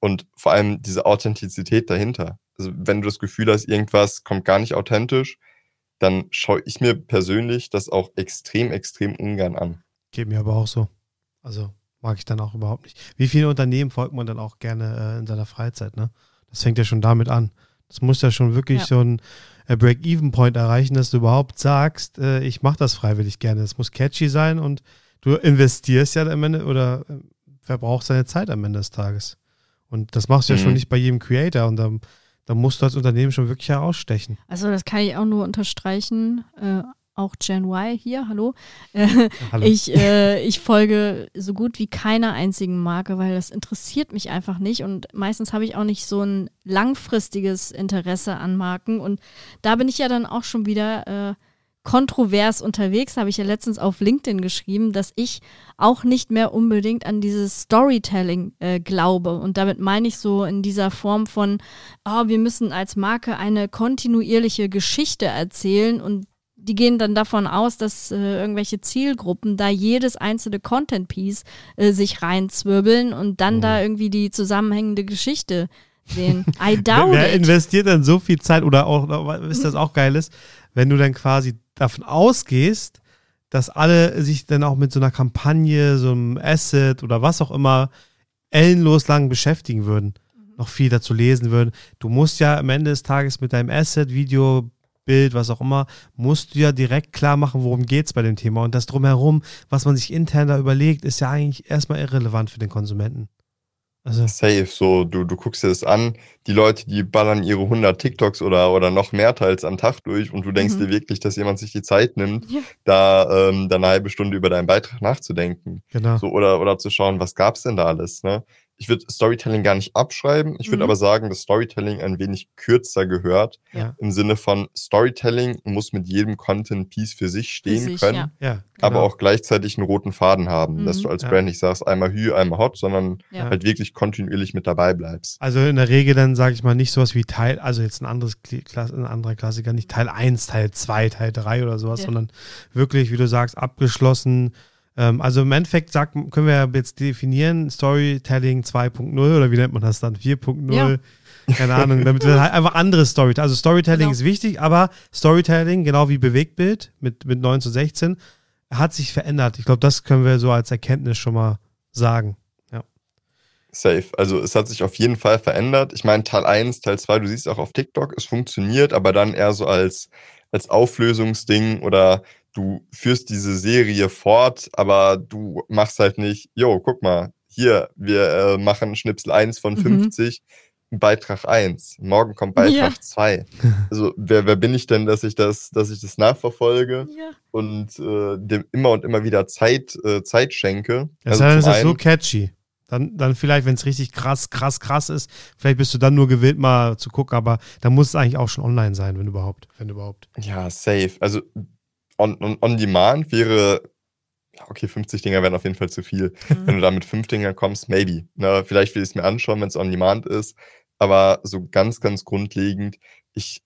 Und vor allem diese Authentizität dahinter. Also wenn du das Gefühl hast, irgendwas kommt gar nicht authentisch, dann schaue ich mir persönlich das auch extrem, extrem ungern an. Geht mir aber auch so. Also mag ich dann auch überhaupt nicht. Wie viele Unternehmen folgt man dann auch gerne äh, in seiner Freizeit, ne? Das fängt ja schon damit an. Das muss ja schon wirklich ja. so ein äh, Break-Even-Point erreichen, dass du überhaupt sagst, äh, ich mache das freiwillig gerne. Es muss catchy sein und du investierst ja am Ende oder äh, verbrauchst deine Zeit am Ende des Tages. Und das machst du mhm. ja schon nicht bei jedem Creator und dann, dann musst du als Unternehmen schon wirklich herausstechen. Also das kann ich auch nur unterstreichen. Äh, auch Gen Y hier, hallo. Äh, hallo. Ich, äh, ich folge so gut wie keiner einzigen Marke, weil das interessiert mich einfach nicht und meistens habe ich auch nicht so ein langfristiges Interesse an Marken und da bin ich ja dann auch schon wieder äh, kontrovers unterwegs, habe ich ja letztens auf LinkedIn geschrieben, dass ich auch nicht mehr unbedingt an dieses Storytelling äh, glaube. Und damit meine ich so in dieser Form von, oh, wir müssen als Marke eine kontinuierliche Geschichte erzählen und die gehen dann davon aus, dass äh, irgendwelche Zielgruppen da jedes einzelne Content-Piece äh, sich reinzwirbeln und dann mhm. da irgendwie die zusammenhängende Geschichte sehen. I doubt Wer it. investiert dann so viel Zeit oder auch, was das auch geil ist, wenn du dann quasi davon ausgehst, dass alle sich dann auch mit so einer Kampagne, so einem Asset oder was auch immer ellenlos lang beschäftigen würden, mhm. noch viel dazu lesen würden. Du musst ja am Ende des Tages mit deinem Asset, Video, Bild, was auch immer, musst du ja direkt klar machen, worum geht es bei dem Thema. Und das drumherum, was man sich intern da überlegt, ist ja eigentlich erstmal irrelevant für den Konsumenten. Also. Safe, so, du, du guckst dir das an, die Leute, die ballern ihre 100 TikToks oder, oder noch mehr teils am Tag durch und du denkst mhm. dir wirklich, dass jemand sich die Zeit nimmt, ja. da ähm, dann eine halbe Stunde über deinen Beitrag nachzudenken. Genau. So, oder, oder zu schauen, was gab's denn da alles, ne? Ich würde Storytelling gar nicht abschreiben. Ich würde mhm. aber sagen, dass Storytelling ein wenig kürzer gehört. Ja. Im Sinne von Storytelling muss mit jedem Content-Piece für sich stehen für sich, können, ja. Ja, genau. aber auch gleichzeitig einen roten Faden haben, mhm. dass du als Brand nicht sagst, einmal Hü, einmal Hot, sondern halt wirklich kontinuierlich mit dabei bleibst. Also in der Regel dann, sage ich mal, nicht sowas wie Teil, also jetzt ein anderes ein anderer Klassiker, nicht Teil 1, Teil 2, Teil 3 oder sowas, sondern wirklich, wie du sagst, abgeschlossen also im Endeffekt sagt, können wir jetzt definieren, Storytelling 2.0 oder wie nennt man das dann? 4.0? Ja. Keine Ahnung, damit wir halt einfach andere Storytelling. Also Storytelling genau. ist wichtig, aber Storytelling, genau wie Bewegtbild mit, mit 9 zu 16, hat sich verändert. Ich glaube, das können wir so als Erkenntnis schon mal sagen. Ja. safe. Also es hat sich auf jeden Fall verändert. Ich meine, Teil 1, Teil 2, du siehst auch auf TikTok, es funktioniert, aber dann eher so als, als Auflösungsding oder du führst diese Serie fort, aber du machst halt nicht, jo, guck mal, hier, wir äh, machen Schnipsel 1 von 50, mhm. Beitrag 1, morgen kommt Beitrag ja. 2. Also wer, wer bin ich denn, dass ich das, dass ich das nachverfolge ja. und äh, dem immer und immer wieder Zeit, äh, Zeit schenke. Das also heißt, ist so catchy. Dann, dann vielleicht, wenn es richtig krass, krass, krass ist, vielleicht bist du dann nur gewillt, mal zu gucken, aber dann muss es eigentlich auch schon online sein, wenn überhaupt. Wenn überhaupt. Ja, safe. Also on, on, on demand wäre, okay, 50 Dinger wären auf jeden Fall zu viel. Mhm. Wenn du da mit fünf Dingern kommst, maybe. Na, vielleicht will ich es mir anschauen, wenn es on demand ist. Aber so ganz, ganz grundlegend, ich,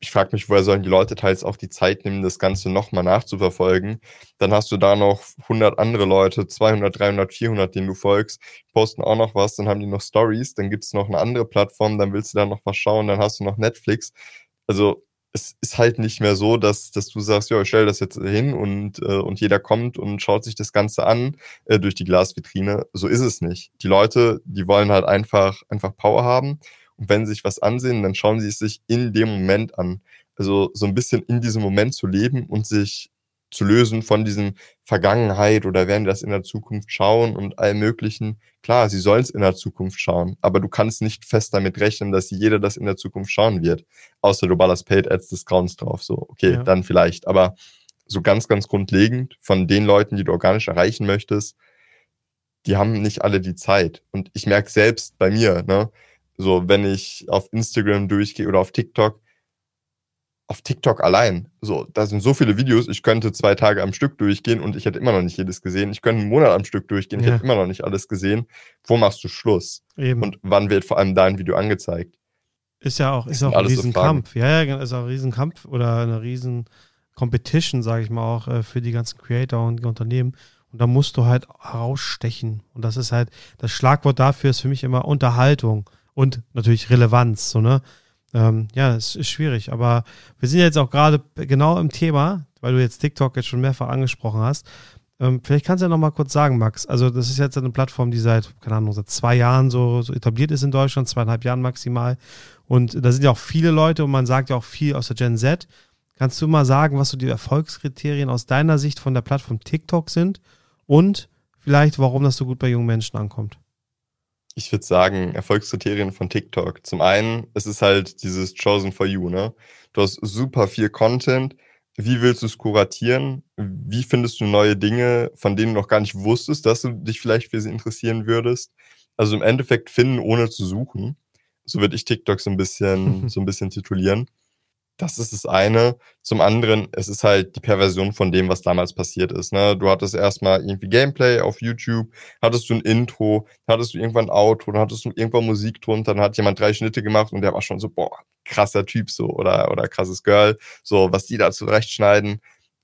ich frage mich, woher sollen die Leute teils auch die Zeit nehmen, das Ganze nochmal nachzuverfolgen. Dann hast du da noch 100 andere Leute, 200, 300, 400, denen du folgst, posten auch noch was, dann haben die noch Stories, dann gibt es noch eine andere Plattform, dann willst du da noch was schauen, dann hast du noch Netflix. Also es ist halt nicht mehr so, dass, dass du sagst, ja, ich stelle das jetzt hin und, äh, und jeder kommt und schaut sich das Ganze an äh, durch die Glasvitrine. So ist es nicht. Die Leute, die wollen halt einfach, einfach Power haben. Und wenn sie sich was ansehen, dann schauen sie es sich in dem Moment an. Also so ein bisschen in diesem Moment zu leben und sich zu lösen von diesem Vergangenheit oder werden das in der Zukunft schauen und allem möglichen. Klar, sie sollen es in der Zukunft schauen, aber du kannst nicht fest damit rechnen, dass jeder das in der Zukunft schauen wird. Außer du ballerst Paid Ads des Grauens drauf. So, okay, ja. dann vielleicht. Aber so ganz, ganz grundlegend von den Leuten, die du organisch erreichen möchtest, die haben nicht alle die Zeit. Und ich merke selbst bei mir, ne, so wenn ich auf Instagram durchgehe oder auf TikTok, auf TikTok allein. So, da sind so viele Videos, ich könnte zwei Tage am Stück durchgehen und ich hätte immer noch nicht jedes gesehen. Ich könnte einen Monat am Stück durchgehen, ich ja. hätte immer noch nicht alles gesehen. Wo machst du Schluss? Eben. Und wann wird vor allem dein Video angezeigt? Ist ja auch, ist auch ein Riesenkampf. So ja, ja, genau, ist auch ein Riesenkampf oder eine riesen Competition, sage ich mal, auch äh, für die ganzen Creator und die Unternehmen. Und da musst du halt herausstechen. Und das ist halt, das Schlagwort dafür ist für mich immer Unterhaltung und natürlich Relevanz, so, ne? Ähm, ja, es ist schwierig, aber wir sind jetzt auch gerade genau im Thema, weil du jetzt TikTok jetzt schon mehrfach angesprochen hast. Ähm, vielleicht kannst du ja noch mal kurz sagen, Max. Also, das ist jetzt eine Plattform, die seit, keine Ahnung, seit zwei Jahren so, so etabliert ist in Deutschland, zweieinhalb Jahren maximal. Und da sind ja auch viele Leute und man sagt ja auch viel aus der Gen Z. Kannst du mal sagen, was so die Erfolgskriterien aus deiner Sicht von der Plattform TikTok sind und vielleicht, warum das so gut bei jungen Menschen ankommt? Ich würde sagen, Erfolgskriterien von TikTok. Zum einen, es ist halt dieses Chosen for You, ne? Du hast super viel Content. Wie willst du es kuratieren? Wie findest du neue Dinge, von denen du noch gar nicht wusstest, dass du dich vielleicht für sie interessieren würdest? Also im Endeffekt finden, ohne zu suchen. So würde ich TikTok so ein bisschen, so ein bisschen titulieren. Das ist das eine. Zum anderen, es ist halt die Perversion von dem, was damals passiert ist. Ne? Du hattest erstmal irgendwie Gameplay auf YouTube, hattest du ein Intro, hattest du irgendwann ein Outro, dann hattest du irgendwann Musik drunter, dann hat jemand drei Schnitte gemacht und der war schon so, boah, krasser Typ so oder, oder krasses Girl, so was die da zurechtschneiden.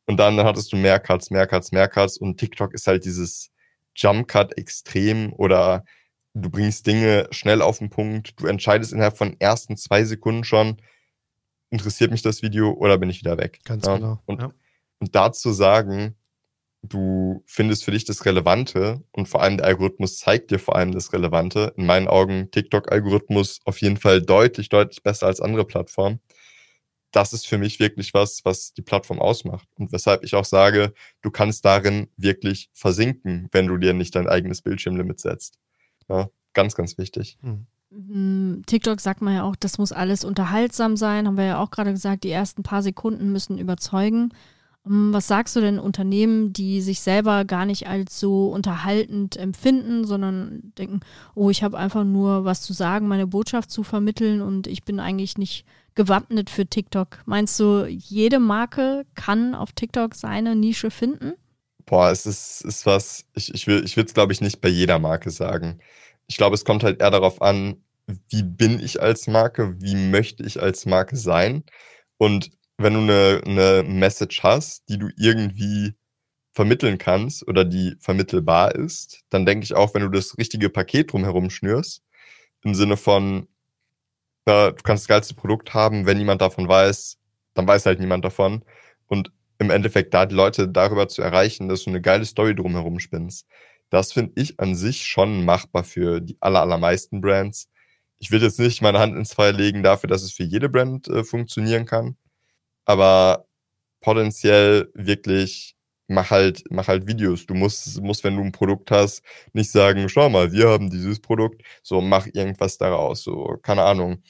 Und dann hattest du mehr Cuts, mehr Cuts, mehr Cuts und TikTok ist halt dieses Jump Cut extrem oder du bringst Dinge schnell auf den Punkt, du entscheidest innerhalb von ersten zwei Sekunden schon, interessiert mich das Video oder bin ich wieder weg. Ganz ja? genau. Und, ja. und dazu sagen, du findest für dich das Relevante und vor allem der Algorithmus zeigt dir vor allem das Relevante. In meinen Augen TikTok-Algorithmus auf jeden Fall deutlich, deutlich besser als andere Plattformen. Das ist für mich wirklich was, was die Plattform ausmacht und weshalb ich auch sage, du kannst darin wirklich versinken, wenn du dir nicht dein eigenes Bildschirmlimit setzt. Ja, ganz, ganz wichtig. Hm. Hm, TikTok sagt man ja auch, das muss alles unterhaltsam sein, haben wir ja auch gerade gesagt, die ersten paar Sekunden müssen überzeugen. Hm, was sagst du denn Unternehmen, die sich selber gar nicht als so unterhaltend empfinden, sondern denken, oh, ich habe einfach nur was zu sagen, meine Botschaft zu vermitteln und ich bin eigentlich nicht gewappnet für TikTok. Meinst du, jede Marke kann auf TikTok seine Nische finden? Boah, es ist, ist was, ich, ich, ich würde es, glaube ich, nicht bei jeder Marke sagen ich glaube, es kommt halt eher darauf an, wie bin ich als Marke, wie möchte ich als Marke sein. Und wenn du eine, eine Message hast, die du irgendwie vermitteln kannst oder die vermittelbar ist, dann denke ich auch, wenn du das richtige Paket drumherum schnürst, im Sinne von, na, du kannst das geilste Produkt haben, wenn niemand davon weiß, dann weiß halt niemand davon. Und im Endeffekt da die Leute darüber zu erreichen, dass du eine geile Story drumherum spinnst, Das finde ich an sich schon machbar für die aller, allermeisten Brands. Ich will jetzt nicht meine Hand ins Feuer legen dafür, dass es für jede Brand äh, funktionieren kann. Aber potenziell wirklich mach halt, mach halt Videos. Du musst, musst, wenn du ein Produkt hast, nicht sagen, schau mal, wir haben dieses Produkt, so mach irgendwas daraus. So, keine Ahnung.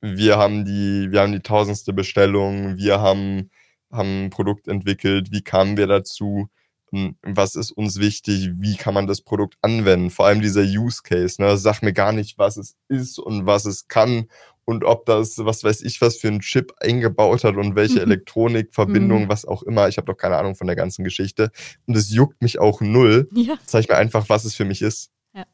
Wir haben die, wir haben die tausendste Bestellung, wir haben, haben ein Produkt entwickelt, wie kamen wir dazu? Hm, was ist uns wichtig, wie kann man das Produkt anwenden, vor allem dieser Use Case, ne? sag mir gar nicht, was es ist und was es kann und ob das, was weiß ich, was für ein Chip eingebaut hat und welche mhm. Elektronikverbindung, mhm. was auch immer. Ich habe doch keine Ahnung von der ganzen Geschichte. Und es juckt mich auch null. Ja. Zeig mir einfach, was es für mich ist. Ja.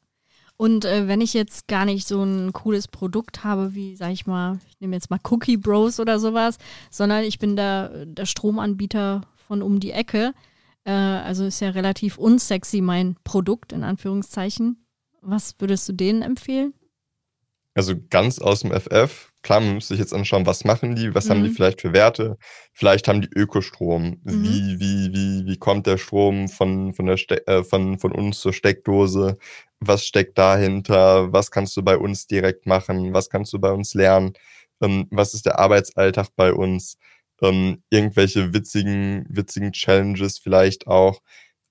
Und äh, wenn ich jetzt gar nicht so ein cooles Produkt habe, wie, sag ich mal, ich nehme jetzt mal Cookie Bros oder sowas, sondern ich bin der, der Stromanbieter von um die Ecke, äh, also ist ja relativ unsexy mein Produkt, in Anführungszeichen. Was würdest du denen empfehlen? Also ganz aus dem FF. Klar, man muss sich jetzt anschauen, was machen die, was mhm. haben die mhm. vielleicht für Werte. Vielleicht haben die Ökostrom. Mhm. Wie, wie, wie, wie kommt der Strom von, von, der Ste äh, von, von uns zur Steckdose? Was steckt dahinter? Was kannst du bei uns direkt machen? Was kannst du bei uns lernen? Ähm, was ist der Arbeitsalltag bei uns? Ähm, irgendwelche witzigen, witzigen Challenges vielleicht auch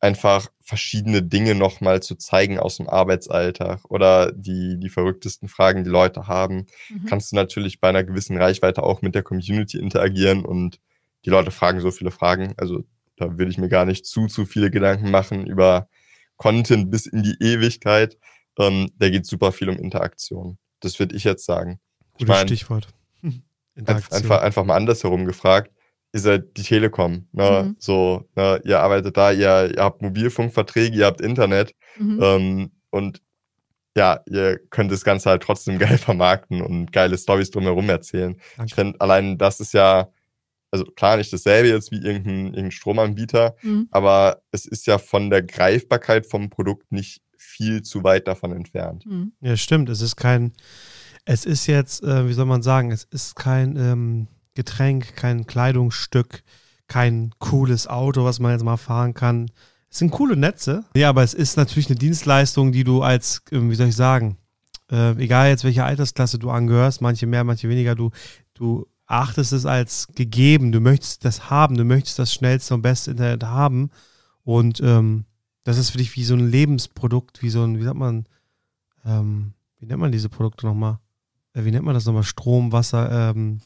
einfach verschiedene Dinge nochmal zu zeigen aus dem Arbeitsalltag oder die, die verrücktesten Fragen, die Leute haben, mhm. kannst du natürlich bei einer gewissen Reichweite auch mit der Community interagieren und die Leute fragen so viele Fragen. Also da will ich mir gar nicht zu, zu viele Gedanken machen über Content bis in die Ewigkeit. Ähm, da geht super viel um Interaktion. Das würde ich jetzt sagen. Gutes ich mein, Stichwort. Einfach, einfach mal andersherum gefragt ihr seid die Telekom. Ne? Mhm. So, ne? ihr arbeitet da, ihr, ihr habt Mobilfunkverträge, ihr habt Internet mhm. ähm, und ja, ihr könnt das Ganze halt trotzdem geil vermarkten und geile Stories drumherum erzählen. Danke. Ich finde, allein das ist ja, also klar nicht dasselbe jetzt wie irgendein, irgendein Stromanbieter, mhm. aber es ist ja von der Greifbarkeit vom Produkt nicht viel zu weit davon entfernt. Mhm. Ja, stimmt. Es ist kein, es ist jetzt, äh, wie soll man sagen, es ist kein ähm, Getränk, kein Kleidungsstück, kein cooles Auto, was man jetzt mal fahren kann. Es sind coole Netze. Ja, aber es ist natürlich eine Dienstleistung, die du als, ähm, wie soll ich sagen, äh, egal jetzt welche Altersklasse du angehörst, manche mehr, manche weniger, du, du achtest es als gegeben. Du möchtest das haben, du möchtest das schnellste und beste Internet haben. Und ähm, das ist für dich wie so ein Lebensprodukt, wie so ein, wie sagt man, ähm, wie nennt man diese Produkte nochmal? Äh, wie nennt man das nochmal? Strom, Wasser, ähm,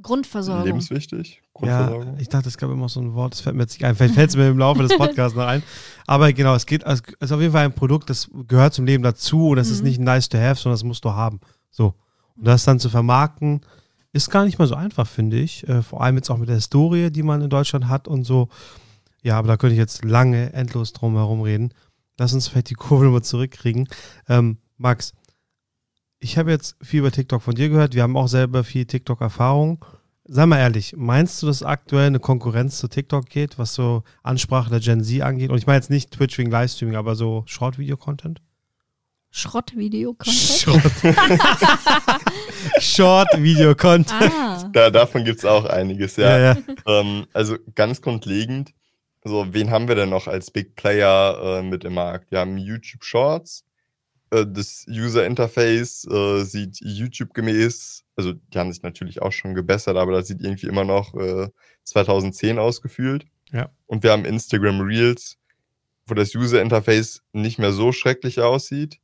Grundversorgung. Lebenswichtig. Grundversorgung. Ja, ich dachte, es gab immer so ein Wort, das fällt mir jetzt nicht ein. Vielleicht fällt es mir im Laufe des Podcasts noch ein. Aber genau, es geht, also, es ist auf jeden Fall ein Produkt, das gehört zum Leben dazu und das mhm. ist nicht nice to have, sondern das musst du haben. So. Und das dann zu vermarkten, ist gar nicht mal so einfach, finde ich. Äh, vor allem jetzt auch mit der Historie, die man in Deutschland hat und so. Ja, aber da könnte ich jetzt lange endlos drum herum reden. Lass uns vielleicht die Kurve nochmal zurückkriegen. Ähm, Max, ich habe jetzt viel über TikTok von dir gehört. Wir haben auch selber viel TikTok-Erfahrung. Sei mal ehrlich, meinst du, dass aktuell eine Konkurrenz zu TikTok geht, was so Ansprache der Gen Z angeht? Und ich meine jetzt nicht Twitch wegen Livestreaming, aber so Short-Video-Content? Schrott-Video-Content? Schrott. Short-Video-Content. Ah. Da, davon gibt es auch einiges, ja. ja, ja. Ähm, also ganz grundlegend, so, wen haben wir denn noch als Big Player äh, mit im Markt? Wir haben YouTube Shorts, das User Interface äh, sieht YouTube gemäß, also die haben sich natürlich auch schon gebessert, aber das sieht irgendwie immer noch äh, 2010 ausgefühlt. Ja. Und wir haben Instagram Reels, wo das User Interface nicht mehr so schrecklich aussieht,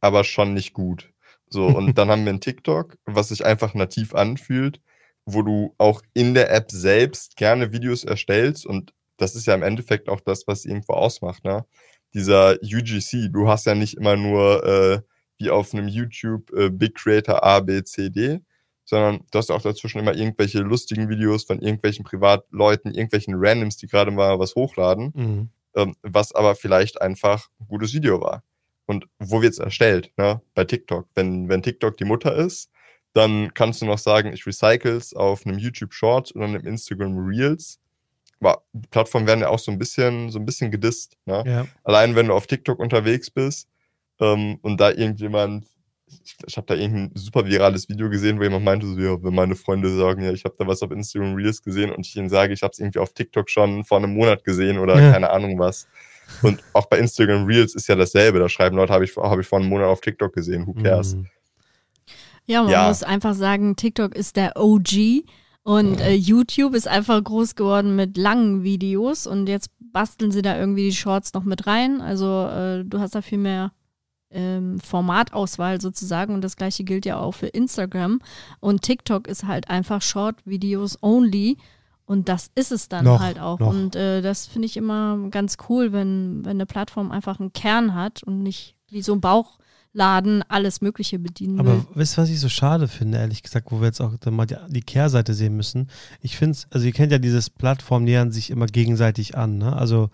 aber schon nicht gut. So, und dann haben wir ein TikTok, was sich einfach nativ anfühlt, wo du auch in der App selbst gerne Videos erstellst und das ist ja im Endeffekt auch das, was irgendwo ausmacht, ne? Dieser UGC. Du hast ja nicht immer nur äh, wie auf einem YouTube äh, Big Creator A, B, C, D, sondern du hast auch dazwischen immer irgendwelche lustigen Videos von irgendwelchen Privatleuten, irgendwelchen Randoms, die gerade mal was hochladen, mhm. ähm, was aber vielleicht einfach ein gutes Video war. Und wo wird es erstellt? Ne? Bei TikTok. Wenn, wenn TikTok die Mutter ist, dann kannst du noch sagen, ich recycle es auf einem YouTube Short oder einem Instagram Reels aber die Plattformen werden ja auch so ein bisschen, so ein bisschen gedisst. Ne? Ja. Allein wenn du auf TikTok unterwegs bist ähm, und da irgendjemand, ich, ich habe da irgendein super virales Video gesehen, wo jemand meinte, so, ja, wenn meine Freunde sagen, ja, ich habe da was auf Instagram Reels gesehen und ich ihnen sage, ich habe es irgendwie auf TikTok schon vor einem Monat gesehen oder ja. keine Ahnung was. Und auch bei Instagram Reels ist ja dasselbe. Da schreiben Leute, habe ich, hab ich vor einem Monat auf TikTok gesehen, who cares? Mhm. Ja, man Ja. muss einfach sagen, TikTok ist der OG und äh, YouTube ist einfach groß geworden mit langen Videos und jetzt basteln sie da irgendwie die Shorts noch mit rein. Also äh, du hast da viel mehr ähm, Formatauswahl sozusagen und das gleiche gilt ja auch für Instagram und TikTok ist halt einfach Short-Videos only und das ist es dann Noch, halt auch noch. und äh, das finde ich immer ganz cool, wenn, wenn eine Plattform einfach einen Kern hat und nicht wie so ein Bauchladen alles Mögliche bedienen will. Aber wisst ihr, was ich so schade finde, ehrlich gesagt, wo wir jetzt auch dann mal die, die Kehrseite sehen müssen? Ich finde es, also ihr kennt ja dieses Plattform, nähern sich immer gegenseitig an, ne? Also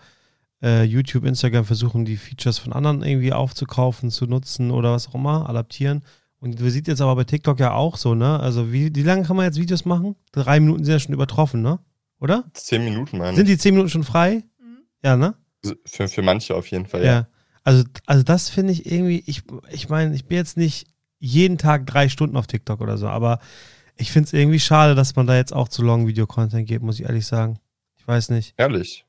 äh, YouTube, Instagram versuchen die Features von anderen irgendwie aufzukaufen, zu nutzen oder was auch immer, adaptieren. Und wir sieht jetzt aber bei TikTok ja auch so, ne? Also wie, wie lange kann man jetzt Videos machen? Drei Minuten sind ja schon übertroffen, ne? Oder? Zehn Minuten, meine Sind die zehn Minuten schon frei? Ja, ne? ich. Für, für manche auf jeden Fall, Ja. ja. Also, also das finde ich irgendwie, ich, ich meine, ich bin jetzt nicht jeden Tag drei Stunden auf TikTok oder so, aber ich finde es irgendwie schade, dass man da jetzt auch zu Long-Video-Content geht, muss ich ehrlich sagen. Ich weiß nicht. Ehrlich.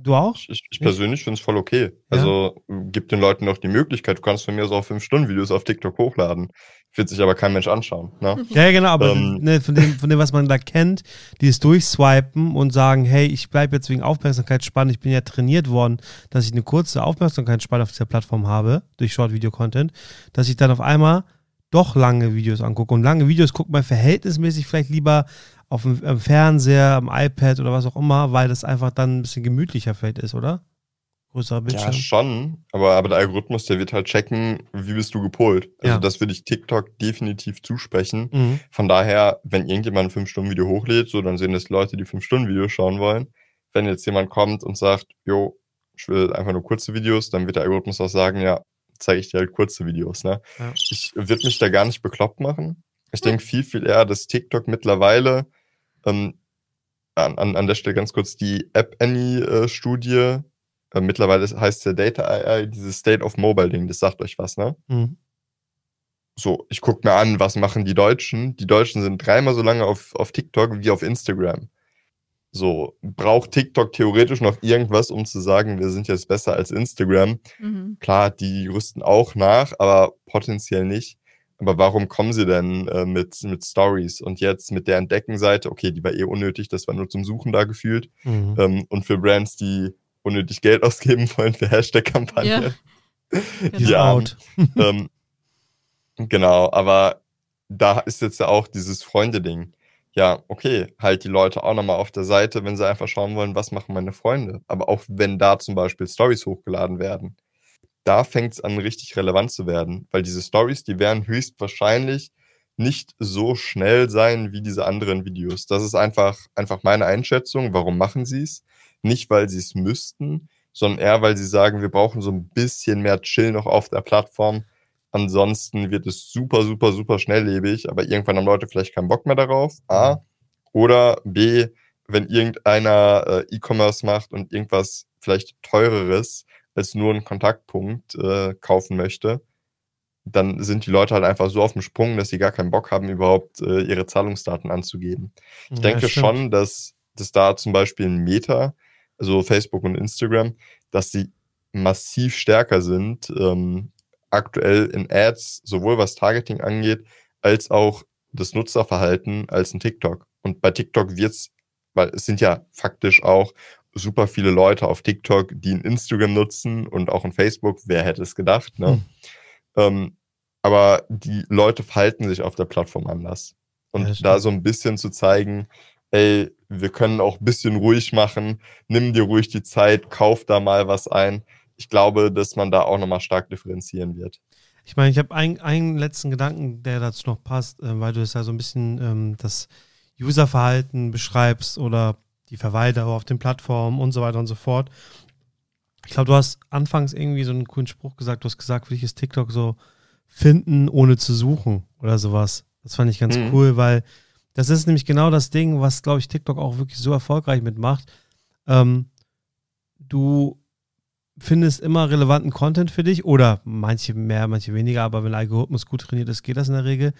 Du auch? Ich, ich, ich persönlich finde es voll okay. Ja. Also gib den Leuten noch die Möglichkeit, du kannst von mir so auch 5-Stunden-Videos auf TikTok hochladen. Wird sich aber kein Mensch anschauen. Ne? Ja, ja, genau, aber Ähm. ne, von, dem, von dem, was man da kennt, dieses Durchswipen und sagen, hey, ich bleibe jetzt wegen Aufmerksamkeitsspanne, ich bin ja trainiert worden, dass ich eine kurze Aufmerksamkeitsspanne auf dieser Plattform habe, durch Short-Video-Content, dass ich dann auf einmal doch lange Videos angucke. Und lange Videos guckt man verhältnismäßig vielleicht lieber auf dem am Fernseher, am iPad oder was auch immer, weil das einfach dann ein bisschen gemütlicher vielleicht ist, oder? Größerer Ja, Bildschirm. schon. Aber, aber der Algorithmus, der wird halt checken, wie bist du gepolt. Also Ja. das würde ich TikTok definitiv zusprechen. Mhm. Von daher, wenn irgendjemand ein 5-Stunden-Video hochlädt, so, dann sehen das Leute, die 5-Stunden-Videos schauen wollen. Wenn jetzt jemand kommt und sagt, jo, ich will einfach nur kurze Videos, dann wird der Algorithmus auch sagen, ja, zeige ich dir halt kurze Videos. Ne? Ja. Ich würde mich da gar nicht bekloppt machen. Ich denke viel, viel eher, dass TikTok mittlerweile ähm, an, an, an der Stelle ganz kurz die App Annie-Studie, äh, mittlerweile heißt der Data AI, dieses State of Mobile-Ding, das sagt euch was, ne? Mhm. So, ich guck mir an, was machen die Deutschen? Die Deutschen sind dreimal so lange auf, auf TikTok wie auf Instagram. So, braucht TikTok theoretisch noch irgendwas, um zu sagen, wir sind jetzt besser als Instagram? Mhm. Klar, die rüsten auch nach, aber potenziell nicht. Aber warum kommen sie denn äh, mit, mit Stories und jetzt mit der Entdeckenseite? Okay, die war eh unnötig, das war nur zum Suchen da gefühlt. Mhm. Ähm, und für Brands, die unnötig Geld ausgeben wollen für Hashtag-Kampagnen. Die ist Ja. out. ähm, genau, aber da ist jetzt ja auch dieses Freunde-Ding. Ja, okay, halt die Leute auch nochmal auf der Seite, wenn sie einfach schauen wollen, was machen meine Freunde. Aber auch wenn da zum Beispiel Stories hochgeladen werden, da fängt es an, richtig relevant zu werden, weil diese Stories, die werden höchstwahrscheinlich nicht so schnell sein wie diese anderen Videos. Das ist einfach, einfach meine Einschätzung. Warum machen sie es? Nicht, weil sie es müssten, sondern eher, weil sie sagen, wir brauchen so ein bisschen mehr Chill noch auf der Plattform. Ansonsten wird es super, super, super schnelllebig, aber irgendwann haben Leute vielleicht keinen Bock mehr darauf. A. Oder B, wenn irgendeiner äh, E-Commerce macht und irgendwas vielleicht teureres als nur einen Kontaktpunkt äh, kaufen möchte, dann sind die Leute halt einfach so auf dem Sprung, dass sie gar keinen Bock haben, überhaupt äh, ihre Zahlungsdaten anzugeben. Ich Ja, denke stimmt. schon, dass, dass da zum Beispiel ein Meta, also Facebook und Instagram, dass sie massiv stärker sind, ähm, aktuell in Ads, sowohl was Targeting angeht, als auch das Nutzerverhalten als ein TikTok. Und bei TikTok wird's, weil es sind ja faktisch auch super viele Leute auf TikTok, die ein Instagram nutzen und auch ein Facebook, wer hätte es gedacht, ne? Hm. Ähm, aber die Leute verhalten sich auf der Plattform anders. Und Ja, da so ein bisschen zu zeigen, ey, wir können auch ein bisschen ruhig machen, nimm dir ruhig die Zeit, kauf da mal was ein. Ich glaube, dass man da auch nochmal stark differenzieren wird. Ich meine, ich habe ein, einen letzten Gedanken, der dazu noch passt, äh, weil du es ja so ein bisschen ähm, das Userverhalten beschreibst oder die Verweildauer auf den Plattformen und so weiter und so fort. Ich glaube, du hast anfangs irgendwie so einen coolen Spruch gesagt. Du hast gesagt, für dich ist TikTok so finden, ohne zu suchen oder sowas. Das fand ich ganz Mhm. cool, weil das ist nämlich genau das Ding, was, glaube ich, TikTok auch wirklich so erfolgreich mitmacht. Ähm, du findest immer relevanten Content für dich oder manche mehr, manche weniger, aber wenn der Algorithmus gut trainiert ist, geht das in der Regel.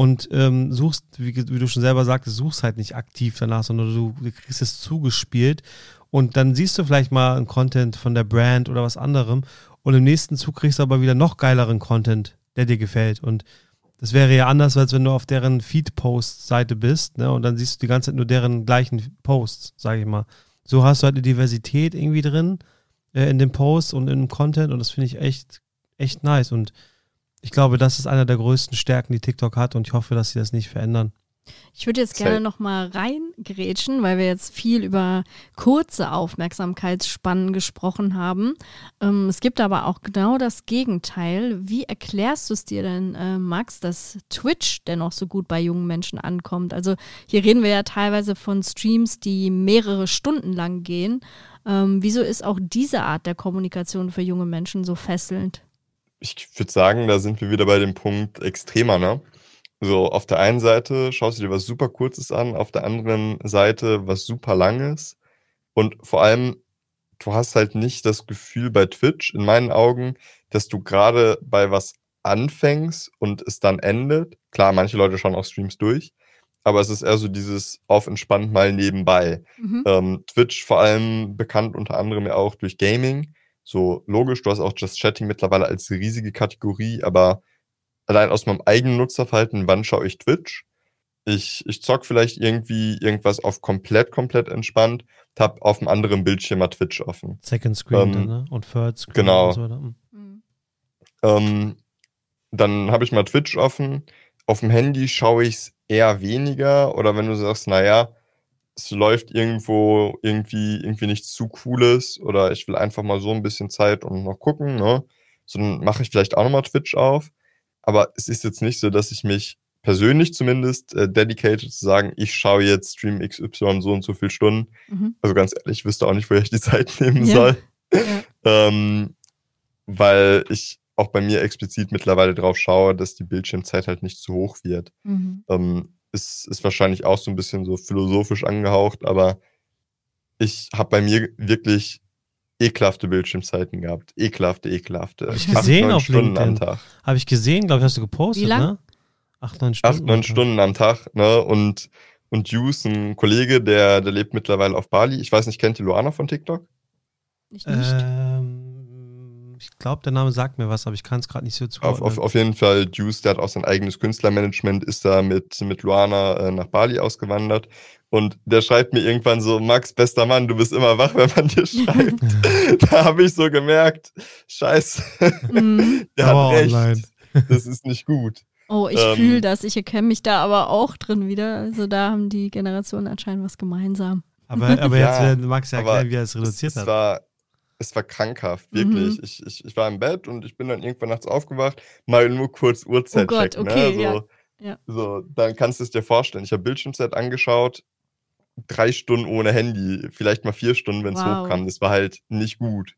Und ähm, suchst, wie, wie du schon selber sagtest, suchst halt nicht aktiv danach, sondern du, du kriegst es zugespielt. Und dann siehst du vielleicht mal einen Content von der Brand oder was anderem und im nächsten Zug kriegst du aber wieder noch geileren Content, der dir gefällt. Und das wäre ja anders, als wenn du auf deren Feed-Post-Seite bist, ne? Und dann siehst du die ganze Zeit nur deren gleichen Posts, sage ich mal. So hast du halt eine Diversität irgendwie drin äh, in den Posts und im Content und das finde ich echt, echt nice. Und ich glaube, das ist einer der größten Stärken, die TikTok hat und ich hoffe, dass sie das nicht verändern. Ich würde jetzt gerne noch mal reingrätschen, weil wir jetzt viel über kurze Aufmerksamkeitsspannen gesprochen haben. Ähm, es gibt aber auch genau das Gegenteil. Wie erklärst du es dir denn, äh, Max, dass Twitch dennoch so gut bei jungen Menschen ankommt? Also hier reden wir ja teilweise von Streams, die mehrere Stunden lang gehen. Ähm, wieso ist auch diese Art der Kommunikation für junge Menschen so fesselnd? Ich würde sagen, da sind wir wieder bei dem Punkt extremer, ne? So, auf der einen Seite schaust du dir was super Kurzes an, auf der anderen Seite was super Langes. Und vor allem, du hast halt nicht das Gefühl bei Twitch, in meinen Augen, dass du gerade bei was anfängst und es dann endet. Klar, manche Leute schauen auch Streams durch, aber es ist eher so dieses auf entspannt mal nebenbei. Mhm. Ähm, Twitch vor allem bekannt unter anderem ja auch durch Gaming. So logisch, du hast auch Just Chatting mittlerweile als riesige Kategorie, aber allein aus meinem eigenen Nutzerverhalten, wann schaue ich Twitch? Ich, ich zock vielleicht irgendwie irgendwas auf komplett, komplett entspannt, hab auf einem anderen Bildschirm mal Twitch offen. Second Screen ähm, dann, ne? und Third Screen. Genau. Und so, mhm. ähm, dann habe ich mal Twitch offen. Auf dem Handy schaue ich es eher weniger. Oder wenn du sagst, naja, es läuft irgendwo irgendwie, irgendwie nichts zu Cooles oder ich will einfach mal so ein bisschen Zeit und noch gucken, ne? So, dann mache ich vielleicht auch nochmal Twitch auf. Aber es ist jetzt nicht so, dass ich mich persönlich zumindest äh, dedicated zu sagen, ich schaue jetzt Stream XY so und so viele Stunden. Mhm. Also ganz ehrlich, ich wüsste auch nicht, woher ich die Zeit nehmen ja. soll. Ja. ähm, weil ich auch bei mir explizit mittlerweile drauf schaue, dass die Bildschirmzeit halt nicht zu hoch wird. Mhm. Ähm, ist, ist wahrscheinlich auch so ein bisschen so philosophisch angehaucht, aber ich habe bei mir wirklich ekelhafte Bildschirmzeiten gehabt. Ekelhafte, ekelhafte. Habe ich gesehen Acht, auf Stunden LinkedIn. am Tag. Habe ich gesehen, glaube ich, hast du gepostet, Wie lang? ne? Acht, neun Stunden. Acht, neun Stunden am Tag, ne? Und, und Juice, ein Kollege, der, der lebt mittlerweile auf Bali. Ich weiß nicht, kennt ihr Luana von TikTok? Ich nicht. Ähm, ich glaube, der Name sagt mir was, aber ich kann es gerade nicht so zuordnen. Auf, auf, auf, jeden Fall, Juice, der hat auch sein eigenes Künstlermanagement, ist da mit, mit Luana äh, nach Bali ausgewandert. Und der schreibt mir irgendwann so, Max, bester Mann, du bist immer wach, wenn man dir schreibt. da habe ich so gemerkt, scheiße, mhm. der hat oh, recht. Online. das ist nicht gut. Oh, ich ähm, fühle das. Ich erkenne mich da aber auch drin wieder. Also da haben die Generationen anscheinend was gemeinsam. Aber, aber jetzt ja, will Max ja erklären, wie er es reduziert es, hat. Es war, es war krankhaft, wirklich. Mhm. Ich, ich, ich war im Bett und ich bin dann irgendwann nachts aufgewacht, mal nur kurz Uhrzeit oh Gott, checken. Ne? Okay, ne? so, ja. so, dann kannst du es dir vorstellen. Ich habe Bildschirmzeit angeschaut, drei Stunden ohne Handy, vielleicht mal vier Stunden, wenn es wow. hochkam. Das war halt nicht gut.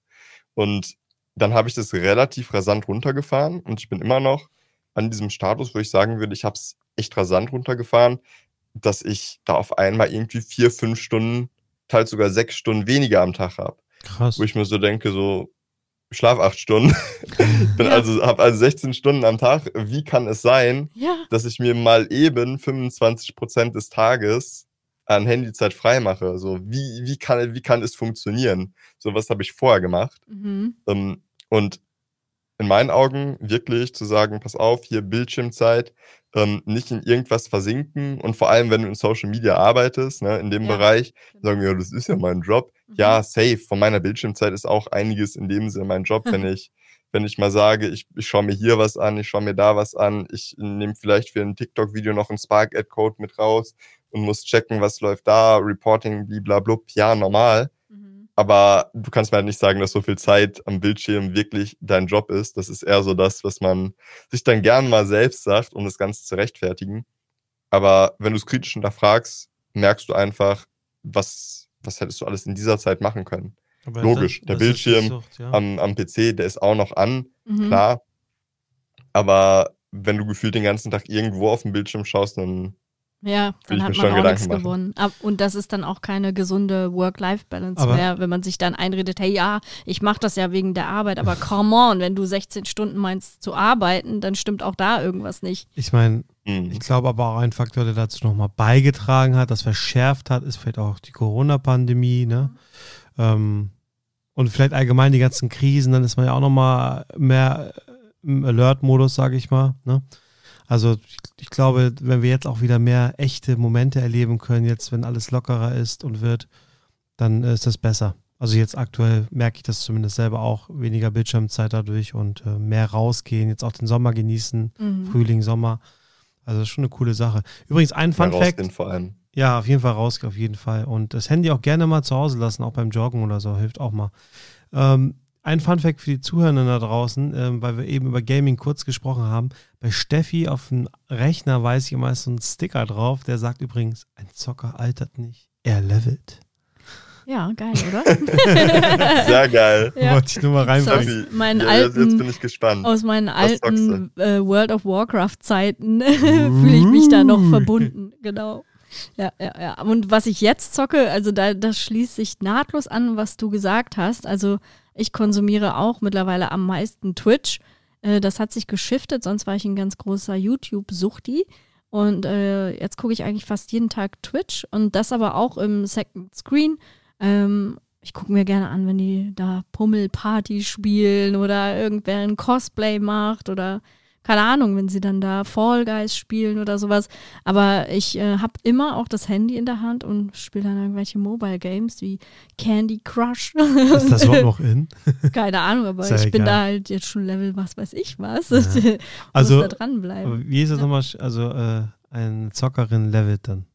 Und dann habe ich das relativ rasant runtergefahren und ich bin immer noch an diesem Status, wo ich sagen würde, ich habe es echt rasant runtergefahren, dass ich da auf einmal irgendwie vier, fünf Stunden, teils sogar sechs Stunden weniger am Tag habe. Krass. Wo ich mir so denke, so, ich schlafe acht Stunden. bin ja. also, habe also 16 Stunden am Tag. Wie kann es sein, ja. dass ich mir mal eben 25 Prozent des Tages an Handyzeit freimache? So, wie, wie, kann, wie kann es funktionieren? So was habe ich vorher gemacht. Mhm. Um, und in meinen Augen wirklich zu sagen, pass auf, hier Bildschirmzeit, ähm, nicht in irgendwas versinken und vor allem, wenn du in Social Media arbeitest, ne, in dem ja. Bereich, sagen wir, ja, das ist ja mein Job. Mhm. Ja, safe. Von meiner Bildschirmzeit ist auch einiges in dem Sinne mein Job, wenn ich, wenn ich mal sage, ich, ich schaue mir hier was an, ich schaue mir da was an, ich nehme vielleicht für ein TikTok-Video noch einen Spark-Ad-Code mit raus und muss checken, was läuft da, Reporting, blablabla. Ja, normal. Aber du kannst mir halt nicht sagen, dass so viel Zeit am Bildschirm wirklich dein Job ist. Das ist eher so das, was man sich dann gern mal selbst sagt, um das Ganze zu rechtfertigen. Aber wenn du es kritisch hinterfragst, merkst du einfach, was, was hättest du alles in dieser Zeit machen können. Aber Logisch, das, der das Bildschirm Sucht, ja. am, am PC, der ist auch noch an, mhm. klar. Aber wenn du gefühlt den ganzen Tag irgendwo auf dem Bildschirm schaust, dann ja, dann hat man auch nichts gewonnen. Und das ist dann auch keine gesunde Work-Life-Balance mehr, wenn man sich dann einredet, hey ja, ich mache das ja wegen der Arbeit, aber come on, wenn du 16 Stunden meinst zu arbeiten, dann stimmt auch da irgendwas nicht. Ich meine. Ich glaube aber auch ein Faktor, der dazu nochmal beigetragen hat, das verschärft hat, ist vielleicht auch die Corona-Pandemie, ne? Ähm, und vielleicht allgemein die ganzen Krisen, dann ist man ja auch nochmal mehr im Alert-Modus, sage ich mal. Ne? Also ich, ich, glaube, wenn wir jetzt auch wieder mehr echte Momente erleben können, jetzt wenn alles lockerer ist und wird, dann ist das besser. Also jetzt aktuell merke ich das zumindest selber auch, weniger Bildschirmzeit dadurch und äh, mehr rausgehen, jetzt auch den Sommer genießen, mhm. Frühling, Sommer. Also das ist schon eine coole Sache. Übrigens ein Fun Fact. vor allem. Ja, auf jeden Fall rausgehen, auf jeden Fall. Und das Handy auch gerne mal zu Hause lassen, auch beim Joggen oder so, hilft auch mal. Ähm, ein Fun Fact für die Zuhörer da draußen, ähm, weil wir eben über Gaming kurz gesprochen haben. Bei Steffi auf dem Rechner weiß ich immer ist so ein Sticker drauf, der sagt übrigens, ein Zocker altert nicht, er levelt. Ja, geil, oder? Sehr geil. Ja. Wollte ich nur mal reinbringen. Meinen ja, alten, jetzt bin ich gespannt. Aus meinen alten äh, World of Warcraft-Zeiten fühle ich mich da noch verbunden. Genau. Ja, ja, ja. Und was ich jetzt zocke, also da, das schließt sich nahtlos an, was du gesagt hast. Also ich konsumiere auch mittlerweile am meisten Twitch. Äh, das hat sich geschiftet, sonst war ich ein ganz großer YouTube-Suchti. Und äh, jetzt gucke ich eigentlich fast jeden Tag Twitch und das aber auch im Second Screen. Ähm, ich gucke mir gerne an, wenn die da Pummelparty spielen oder irgendwer ein Cosplay macht oder keine Ahnung, wenn sie dann da Fall Guys spielen oder sowas. Aber ich äh, habe immer auch das Handy in der Hand und spiele dann irgendwelche Mobile Games wie Candy Crush. Ist das überhaupt noch in? Keine Ahnung, aber Sehr ich bin da halt jetzt schon Level was weiß ich was. Ja. also, da dranbleiben. Wie ist das ja. nochmal? Also äh, eine Zockerin levelt dann.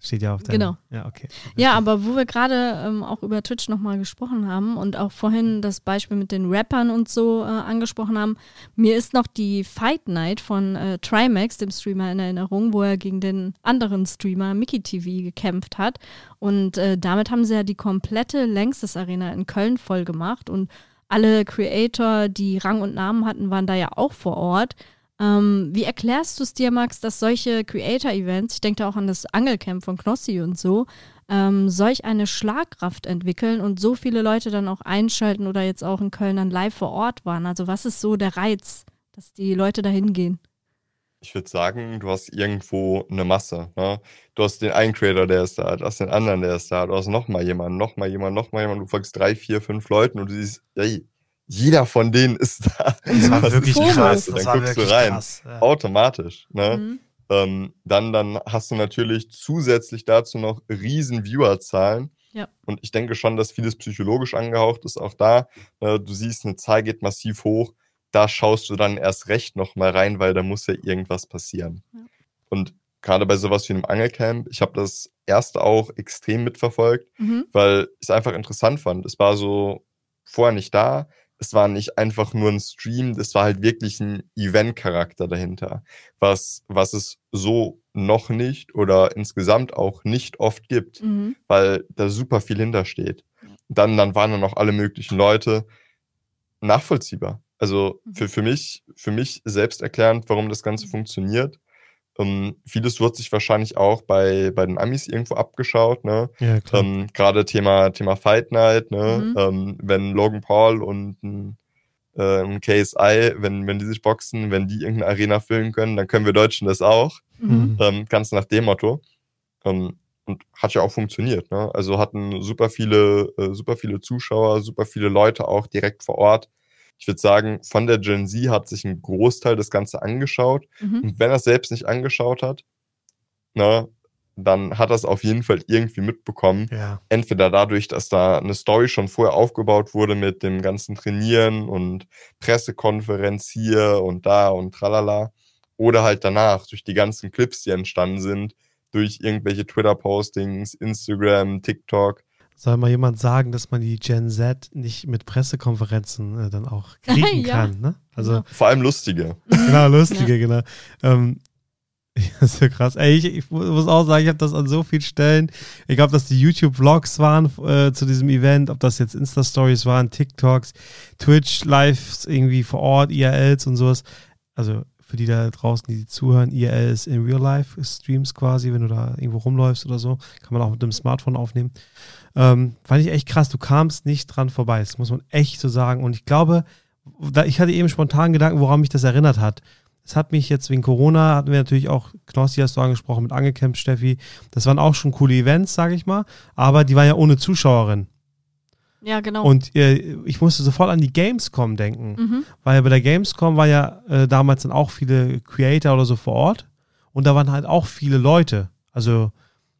Steht ja auf der. Genau. Ja, okay. Ja, aber wo wir gerade ähm, auch über Twitch nochmal gesprochen haben und auch vorhin das Beispiel mit den Rappern und so äh, angesprochen haben, mir ist noch die Fight Night von äh, Trimax, dem Streamer, in Erinnerung, wo er gegen den anderen Streamer Mickey TV gekämpft hat. Und äh, damit haben sie ja die komplette Längstes Arena in Köln voll gemacht und alle Creator, die Rang und Namen hatten, waren da ja auch vor Ort. Ähm, wie erklärst du es dir, Max, dass solche Creator-Events, ich denke auch an das Angelcamp von Knossi und so, ähm, solch eine Schlagkraft entwickeln und so viele Leute dann auch einschalten oder jetzt auch in Köln dann live vor Ort waren? Also was ist so der Reiz, dass die Leute da hingehen? Ich würde sagen, du hast irgendwo eine Masse. Ne? Du hast den einen Creator, der ist da, du hast den anderen, der ist da, du hast nochmal jemanden, nochmal jemanden, nochmal jemanden, du folgst drei, vier, fünf Leuten und du siehst, ey, jeder von denen ist da. Das war wirklich krass. Dann guckst du rein. Krass, ja. Automatisch. Ne? Mhm. Ähm, dann, dann hast du natürlich zusätzlich dazu noch riesen Viewerzahlen. Ja. Und ich denke schon, dass vieles psychologisch angehaucht ist. Auch da, äh, du siehst, eine Zahl geht massiv hoch. Da schaust du dann erst recht nochmal rein, weil da muss ja irgendwas passieren. Ja. Und gerade bei sowas wie einem Angelcamp, ich habe das erste auch extrem mitverfolgt, mhm. weil ich es einfach interessant fand. Es war so vorher nicht da es war nicht einfach nur ein Stream, das war halt wirklich ein Event-Charakter dahinter, was, was es so noch nicht oder insgesamt auch nicht oft gibt, mhm. weil da super viel hintersteht. Dann, dann waren da noch alle möglichen Leute nachvollziehbar. Also mhm. für, für mich, für mich selbst erklärend, warum das Ganze funktioniert. Ähm, vieles wird sich wahrscheinlich auch bei, bei den Amis irgendwo abgeschaut, ne? Ja, klar. Ähm, Gerade Thema, Thema Fight Night, ne? Mhm. Ähm, wenn Logan Paul und ein, äh, ein KSI, wenn, wenn die sich boxen, wenn die irgendeine Arena füllen können, dann können wir Deutschen das auch. Mhm. Ähm, ganz nach dem Motto. Ähm, und hat ja auch funktioniert, ne? Also hatten super viele, äh, super viele Zuschauer, super viele Leute auch direkt vor Ort ich würde sagen, von der Gen Z hat sich ein Großteil das Ganze angeschaut. Mhm. Und wenn er es selbst nicht angeschaut hat, ne, dann hat er es auf jeden Fall irgendwie mitbekommen. Ja. Entweder dadurch, dass da eine Story schon vorher aufgebaut wurde mit dem ganzen Trainieren und Pressekonferenz hier und da und tralala. Oder halt danach durch die ganzen Clips, die entstanden sind, durch irgendwelche Twitter-Postings, Instagram, TikTok soll mal jemand sagen, dass man die Gen Z nicht mit Pressekonferenzen äh, dann auch kriegen ja. kann. Ne? Also, genau. Vor allem lustige. Genau, lustige, ja. genau. Ähm, das ist so krass. Ey, ich, ich muss auch sagen, ich habe das an so vielen Stellen. Ich glaube, dass die YouTube-Vlogs waren äh, zu diesem Event, ob das jetzt Insta-Stories waren, TikToks, Twitch-Lives irgendwie vor Ort, IRLs und sowas. Also für die da draußen, die zuhören, IRL ist in Real Life Streams quasi, wenn du da irgendwo rumläufst oder so, kann man auch mit dem Smartphone aufnehmen. Ähm, fand ich echt krass, du kamst nicht dran vorbei, das muss man echt so sagen. Und ich glaube, da, ich hatte eben spontan Gedanken, woran mich das erinnert hat. Es hat mich jetzt wegen Corona, hatten wir natürlich auch, Knossi hast du angesprochen, mit Angecamp, Steffi. Das waren auch schon coole Events, sage ich mal, aber die waren ja ohne Zuschauerin. Ja, genau. Und äh, ich musste sofort an die Gamescom denken, mhm. weil bei der Gamescom war ja äh, damals dann auch viele Creator oder so vor Ort und da waren halt auch viele Leute, also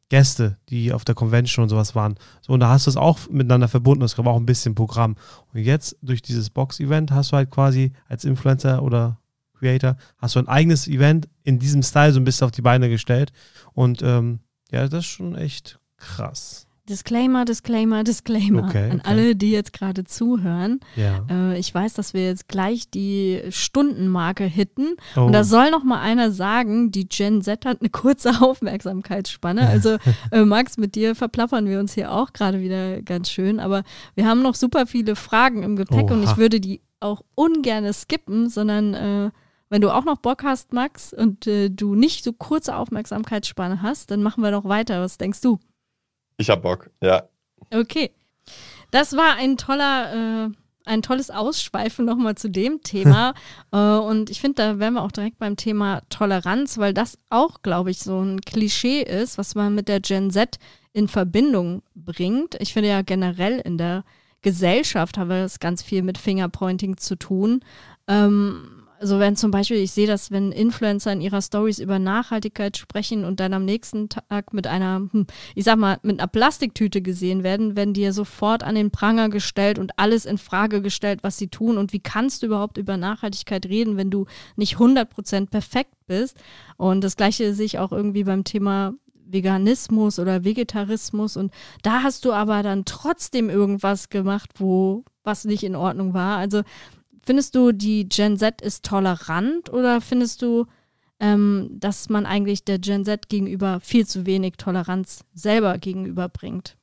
Gäste, die auf der Convention und sowas waren. So, und da hast du es auch miteinander verbunden, es gab auch ein bisschen Programm. Und jetzt durch dieses Box-Event hast du halt quasi als Influencer oder Creator, hast du ein eigenes Event in diesem Style so ein bisschen auf die Beine gestellt. Und ähm, ja, das ist schon echt krass. Disclaimer, Disclaimer, Disclaimer Okay, an okay. alle, die jetzt gerade zuhören. Ja. Äh, ich weiß, dass wir jetzt gleich die Stundenmarke hitten. Oh. Und da soll noch mal einer sagen, die Gen Z hat eine kurze Aufmerksamkeitsspanne. Also äh, Max, mit dir verplappern wir uns hier auch gerade wieder ganz schön. Aber wir haben noch super viele Fragen im Gepäck und Oha. ich würde die auch ungern skippen, sondern äh, wenn du auch noch Bock hast, Max, und äh, du nicht so kurze Aufmerksamkeitsspanne hast, dann machen wir doch weiter. Was denkst du? Ich hab Bock, ja. Okay. Das war ein toller, äh, ein tolles Ausschweifen nochmal zu dem Thema. äh, und ich finde, da wären wir auch direkt beim Thema Toleranz, weil das auch, glaube ich, so ein Klischee ist, was man mit der Gen Z in Verbindung bringt. Ich finde ja generell in der Gesellschaft haben wir das ganz viel mit Fingerpointing zu tun. Ähm, also wenn zum Beispiel, ich sehe das, wenn Influencer in ihrer Stories über Nachhaltigkeit sprechen und dann am nächsten Tag mit einer, hm, ich sag mal, mit einer Plastiktüte gesehen werden, werden die ja sofort an den Pranger gestellt und alles in Frage gestellt, was sie tun. Und wie kannst du überhaupt über Nachhaltigkeit reden, wenn du nicht 100% perfekt bist? Und das Gleiche sehe ich auch irgendwie beim Thema Veganismus oder Vegetarismus. Und da hast du aber dann trotzdem irgendwas gemacht, wo was nicht in Ordnung war. Also Findest du, die Gen Z ist tolerant oder findest du, ähm, dass man eigentlich der Gen Z gegenüber viel zu wenig Toleranz selber gegenüberbringt?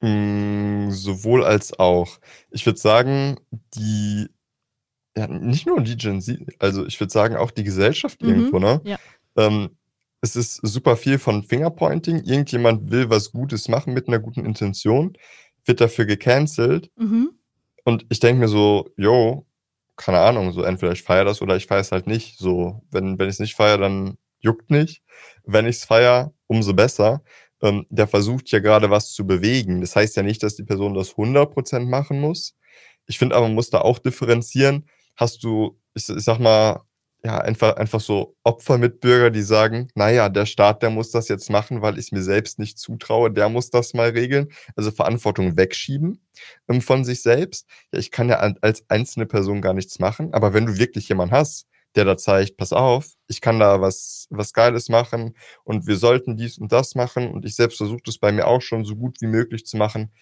Mm, sowohl als auch. Ich würde sagen, die, ja, nicht nur die Gen Z, also ich würde sagen auch die Gesellschaft Mhm, irgendwo, ne? ja. Ähm, es ist super viel von Fingerpointing. Irgendjemand will was Gutes machen mit einer guten Intention, wird dafür gecancelt. Mhm. Und ich denke mir so, yo, keine Ahnung, so entweder ich feiere das oder ich feiere es halt nicht. So, wenn, wenn ich es nicht feiere, dann juckt nicht. Wenn ich es feiere, umso besser. Ähm, der versucht ja gerade was zu bewegen. Das heißt ja nicht, dass die Person das 100% machen muss. Ich finde aber, man muss da auch differenzieren. Hast du, ich, ich sag mal, ja, einfach, einfach so Opfermitbürger, die sagen, naja, der Staat, der muss das jetzt machen, weil ich mir selbst nicht zutraue, der muss das mal regeln. Also Verantwortung wegschieben ähm, von sich selbst. Ja, ich kann ja als einzelne Person gar nichts machen, aber wenn du wirklich jemanden hast, der da zeigt, pass auf, ich kann da was, was Geiles machen und wir sollten dies und das machen und ich selbst versuche das bei mir auch schon so gut wie möglich zu machen,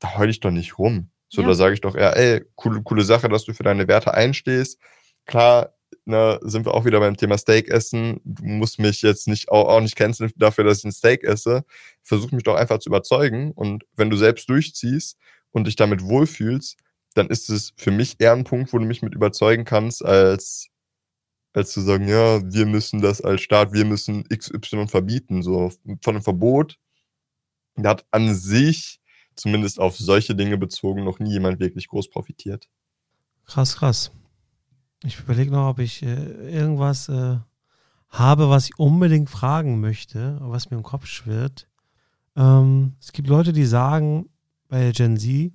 da heul ich doch nicht rum. So, Ja. da sage ich doch eher, ey, coole, coole Sache, dass du für deine Werte einstehst. Klar, ne, sind wir auch wieder beim Thema Steak essen. Du musst mich jetzt nicht auch, auch nicht canceln dafür, dass ich ein Steak esse. Versuch mich doch einfach zu überzeugen. Und wenn du selbst durchziehst und dich damit wohlfühlst, dann ist es für mich eher ein Punkt, wo du mich mit überzeugen kannst, als, als zu sagen, ja, wir müssen das als Staat, wir müssen XY verbieten. So von einem Verbot, da hat an sich, zumindest auf solche Dinge bezogen, noch nie jemand wirklich groß profitiert. Krass, krass. Ich überlege noch, ob ich äh, irgendwas äh, habe, was ich unbedingt fragen möchte, was mir im Kopf schwirrt. Ähm, es gibt Leute, die sagen bei Gen Z,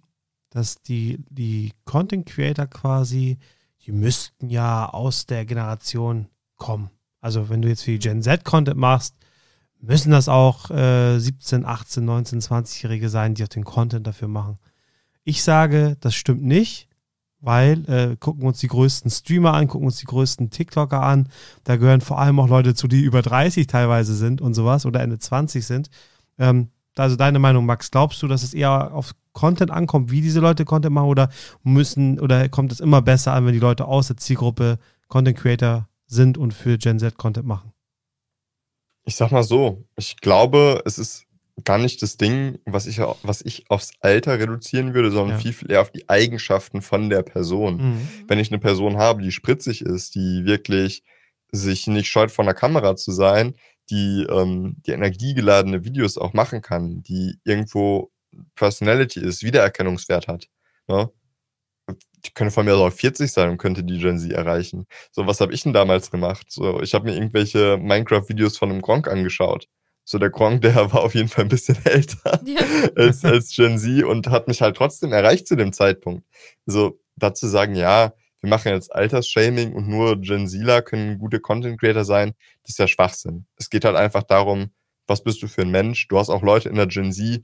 dass die, die Content Creator quasi, die müssten ja aus der Generation kommen. Also wenn du jetzt die Gen Z Content machst, müssen das auch äh, 17, 18, 19, 20-Jährige sein, die auch den Content dafür machen. Ich sage, das stimmt nicht, weil äh, gucken uns die größten Streamer an, gucken uns die größten TikToker an. Da gehören vor allem auch Leute zu, die über 30 teilweise sind und sowas oder Ende 20 sind. Ähm, also deine Meinung, Max, glaubst du, dass es eher auf Content ankommt, wie diese Leute Content machen oder müssen oder kommt es immer besser an, wenn die Leute aus der Zielgruppe Content Creator sind und für Gen Z Content machen? Ich sag mal so, ich glaube, es ist gar nicht das Ding, was ich, was ich aufs Alter reduzieren würde, sondern Ja. viel, viel eher auf die Eigenschaften von der Person. Mhm. Wenn ich eine Person habe, die spritzig ist, die wirklich sich nicht scheut, vor einer Kamera zu sein, die, ähm, die energiegeladene Videos auch machen kann, die irgendwo Personality ist, Wiedererkennungswert hat. Ne? Die könnte von mir aus auch 40 sein und könnte die Gen Z erreichen. So, was habe ich denn damals gemacht? So, ich habe mir irgendwelche Minecraft-Videos von einem Gronk angeschaut. So der Gronk, der war auf jeden Fall ein bisschen älter Ja. als, als Gen Z und hat mich halt trotzdem erreicht zu dem Zeitpunkt. So dazu sagen, ja, wir machen jetzt Altersshaming und nur Gen Zler können gute Content Creator sein, das ist ja Schwachsinn. Es geht halt einfach darum, was bist du für ein Mensch? Du hast auch Leute in der Gen Z,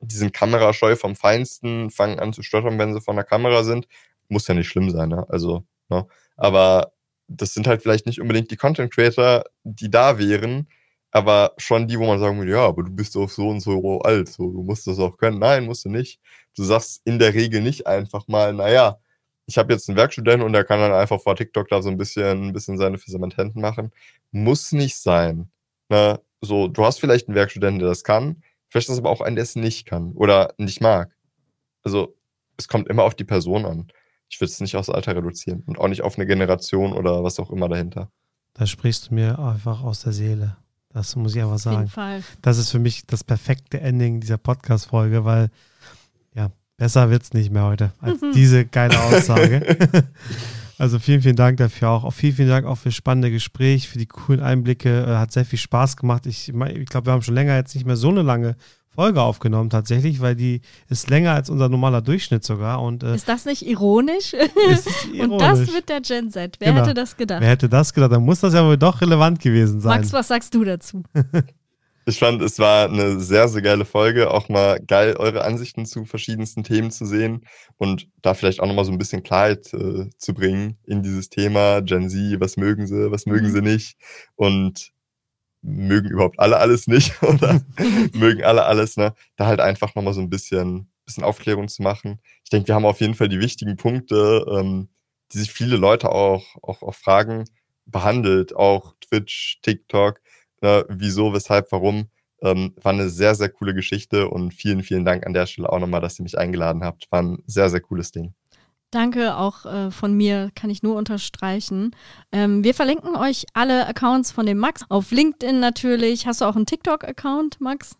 die sind kamerascheu vom Feinsten, fangen an zu stottern, wenn sie vor der Kamera sind. Muss ja nicht schlimm sein, ne? Also, ne? Aber das sind halt vielleicht nicht unbedingt die Content Creator, die da wären, aber schon die, wo man sagen würde, ja, aber du bist doch so und so alt, so, du musst das auch können. Nein, musst du nicht. Du sagst in der Regel nicht einfach mal, naja, ich habe jetzt einen Werkstudenten und der kann dann einfach vor TikTok da so ein bisschen, ein bisschen seine Fisamententen machen. Muss nicht sein. Ne? So, du hast vielleicht einen Werkstudenten, der das kann, vielleicht ist es aber auch einen, der es nicht kann oder nicht mag. Also, es kommt immer auf die Person an. Ich würde es nicht aufs Alter reduzieren und auch nicht auf eine Generation oder was auch immer dahinter. Da sprichst du mir einfach aus der Seele. Das muss ich einfach Auf jeden sagen. Fall. Das ist für mich das perfekte Ending dieser Podcast-Folge, weil ja, besser wird's nicht mehr heute als diese geile Aussage. also vielen, vielen Dank dafür auch. auch. Vielen, vielen Dank auch für das spannende Gespräch, für die coolen Einblicke. Äh, hat sehr viel Spaß gemacht. Ich, ich glaube, wir haben schon länger jetzt nicht mehr so eine lange Folge aufgenommen tatsächlich, weil die ist länger als unser normaler Durchschnitt sogar. Und äh, Ist das nicht ironisch? es ist Und das ironisch. mit der Gen Z. Wer Genau. hätte das gedacht? Wer hätte das gedacht? Dann muss das ja wohl doch relevant gewesen sein. Max, was sagst du dazu? Ich fand, es war eine sehr, sehr geile Folge. Auch mal geil, eure Ansichten zu verschiedensten Themen zu sehen und da vielleicht auch nochmal so ein bisschen Klarheit äh, zu bringen in dieses Thema Gen Z. Was mögen sie, was mögen Mhm. sie nicht? Und mögen überhaupt alle alles nicht oder mögen alle alles, ne? Da halt einfach nochmal so ein bisschen, bisschen Aufklärung zu machen. Ich denke, wir haben auf jeden Fall die wichtigen Punkte, ähm, die sich viele Leute auch, auch, auch fragen, behandelt. Auch Twitch, TikTok, ne? wieso, weshalb, warum. Ähm, war eine sehr, sehr coole Geschichte und vielen, vielen Dank an der Stelle auch nochmal, dass ihr mich eingeladen habt. War ein sehr, sehr cooles Ding. Danke auch äh, von mir, kann ich nur unterstreichen. Ähm, wir verlinken euch alle Accounts von dem Max. Auf LinkedIn natürlich. Hast du auch einen TikTok-Account, Max?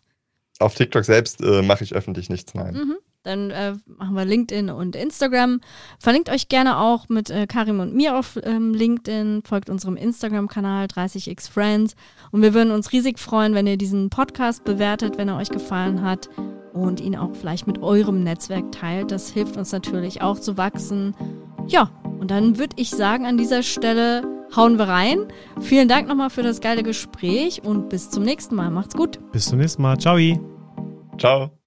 Auf TikTok selbst äh, mache ich öffentlich nichts, nein. Mhm. Dann äh, machen wir LinkedIn und Instagram. Verlinkt euch gerne auch mit äh, Karim und mir auf ähm, LinkedIn. Folgt unserem Instagram-Kanal 30xFriends. Und wir würden uns riesig freuen, wenn ihr diesen Podcast bewertet, wenn er euch gefallen hat. Und ihn auch vielleicht mit eurem Netzwerk teilt. Das hilft uns natürlich auch zu wachsen. Ja, und dann würde ich sagen, an dieser Stelle hauen wir rein. Vielen Dank nochmal für das geile Gespräch und bis zum nächsten Mal. Macht's gut. Bis zum nächsten Mal. Ciao. Ciao.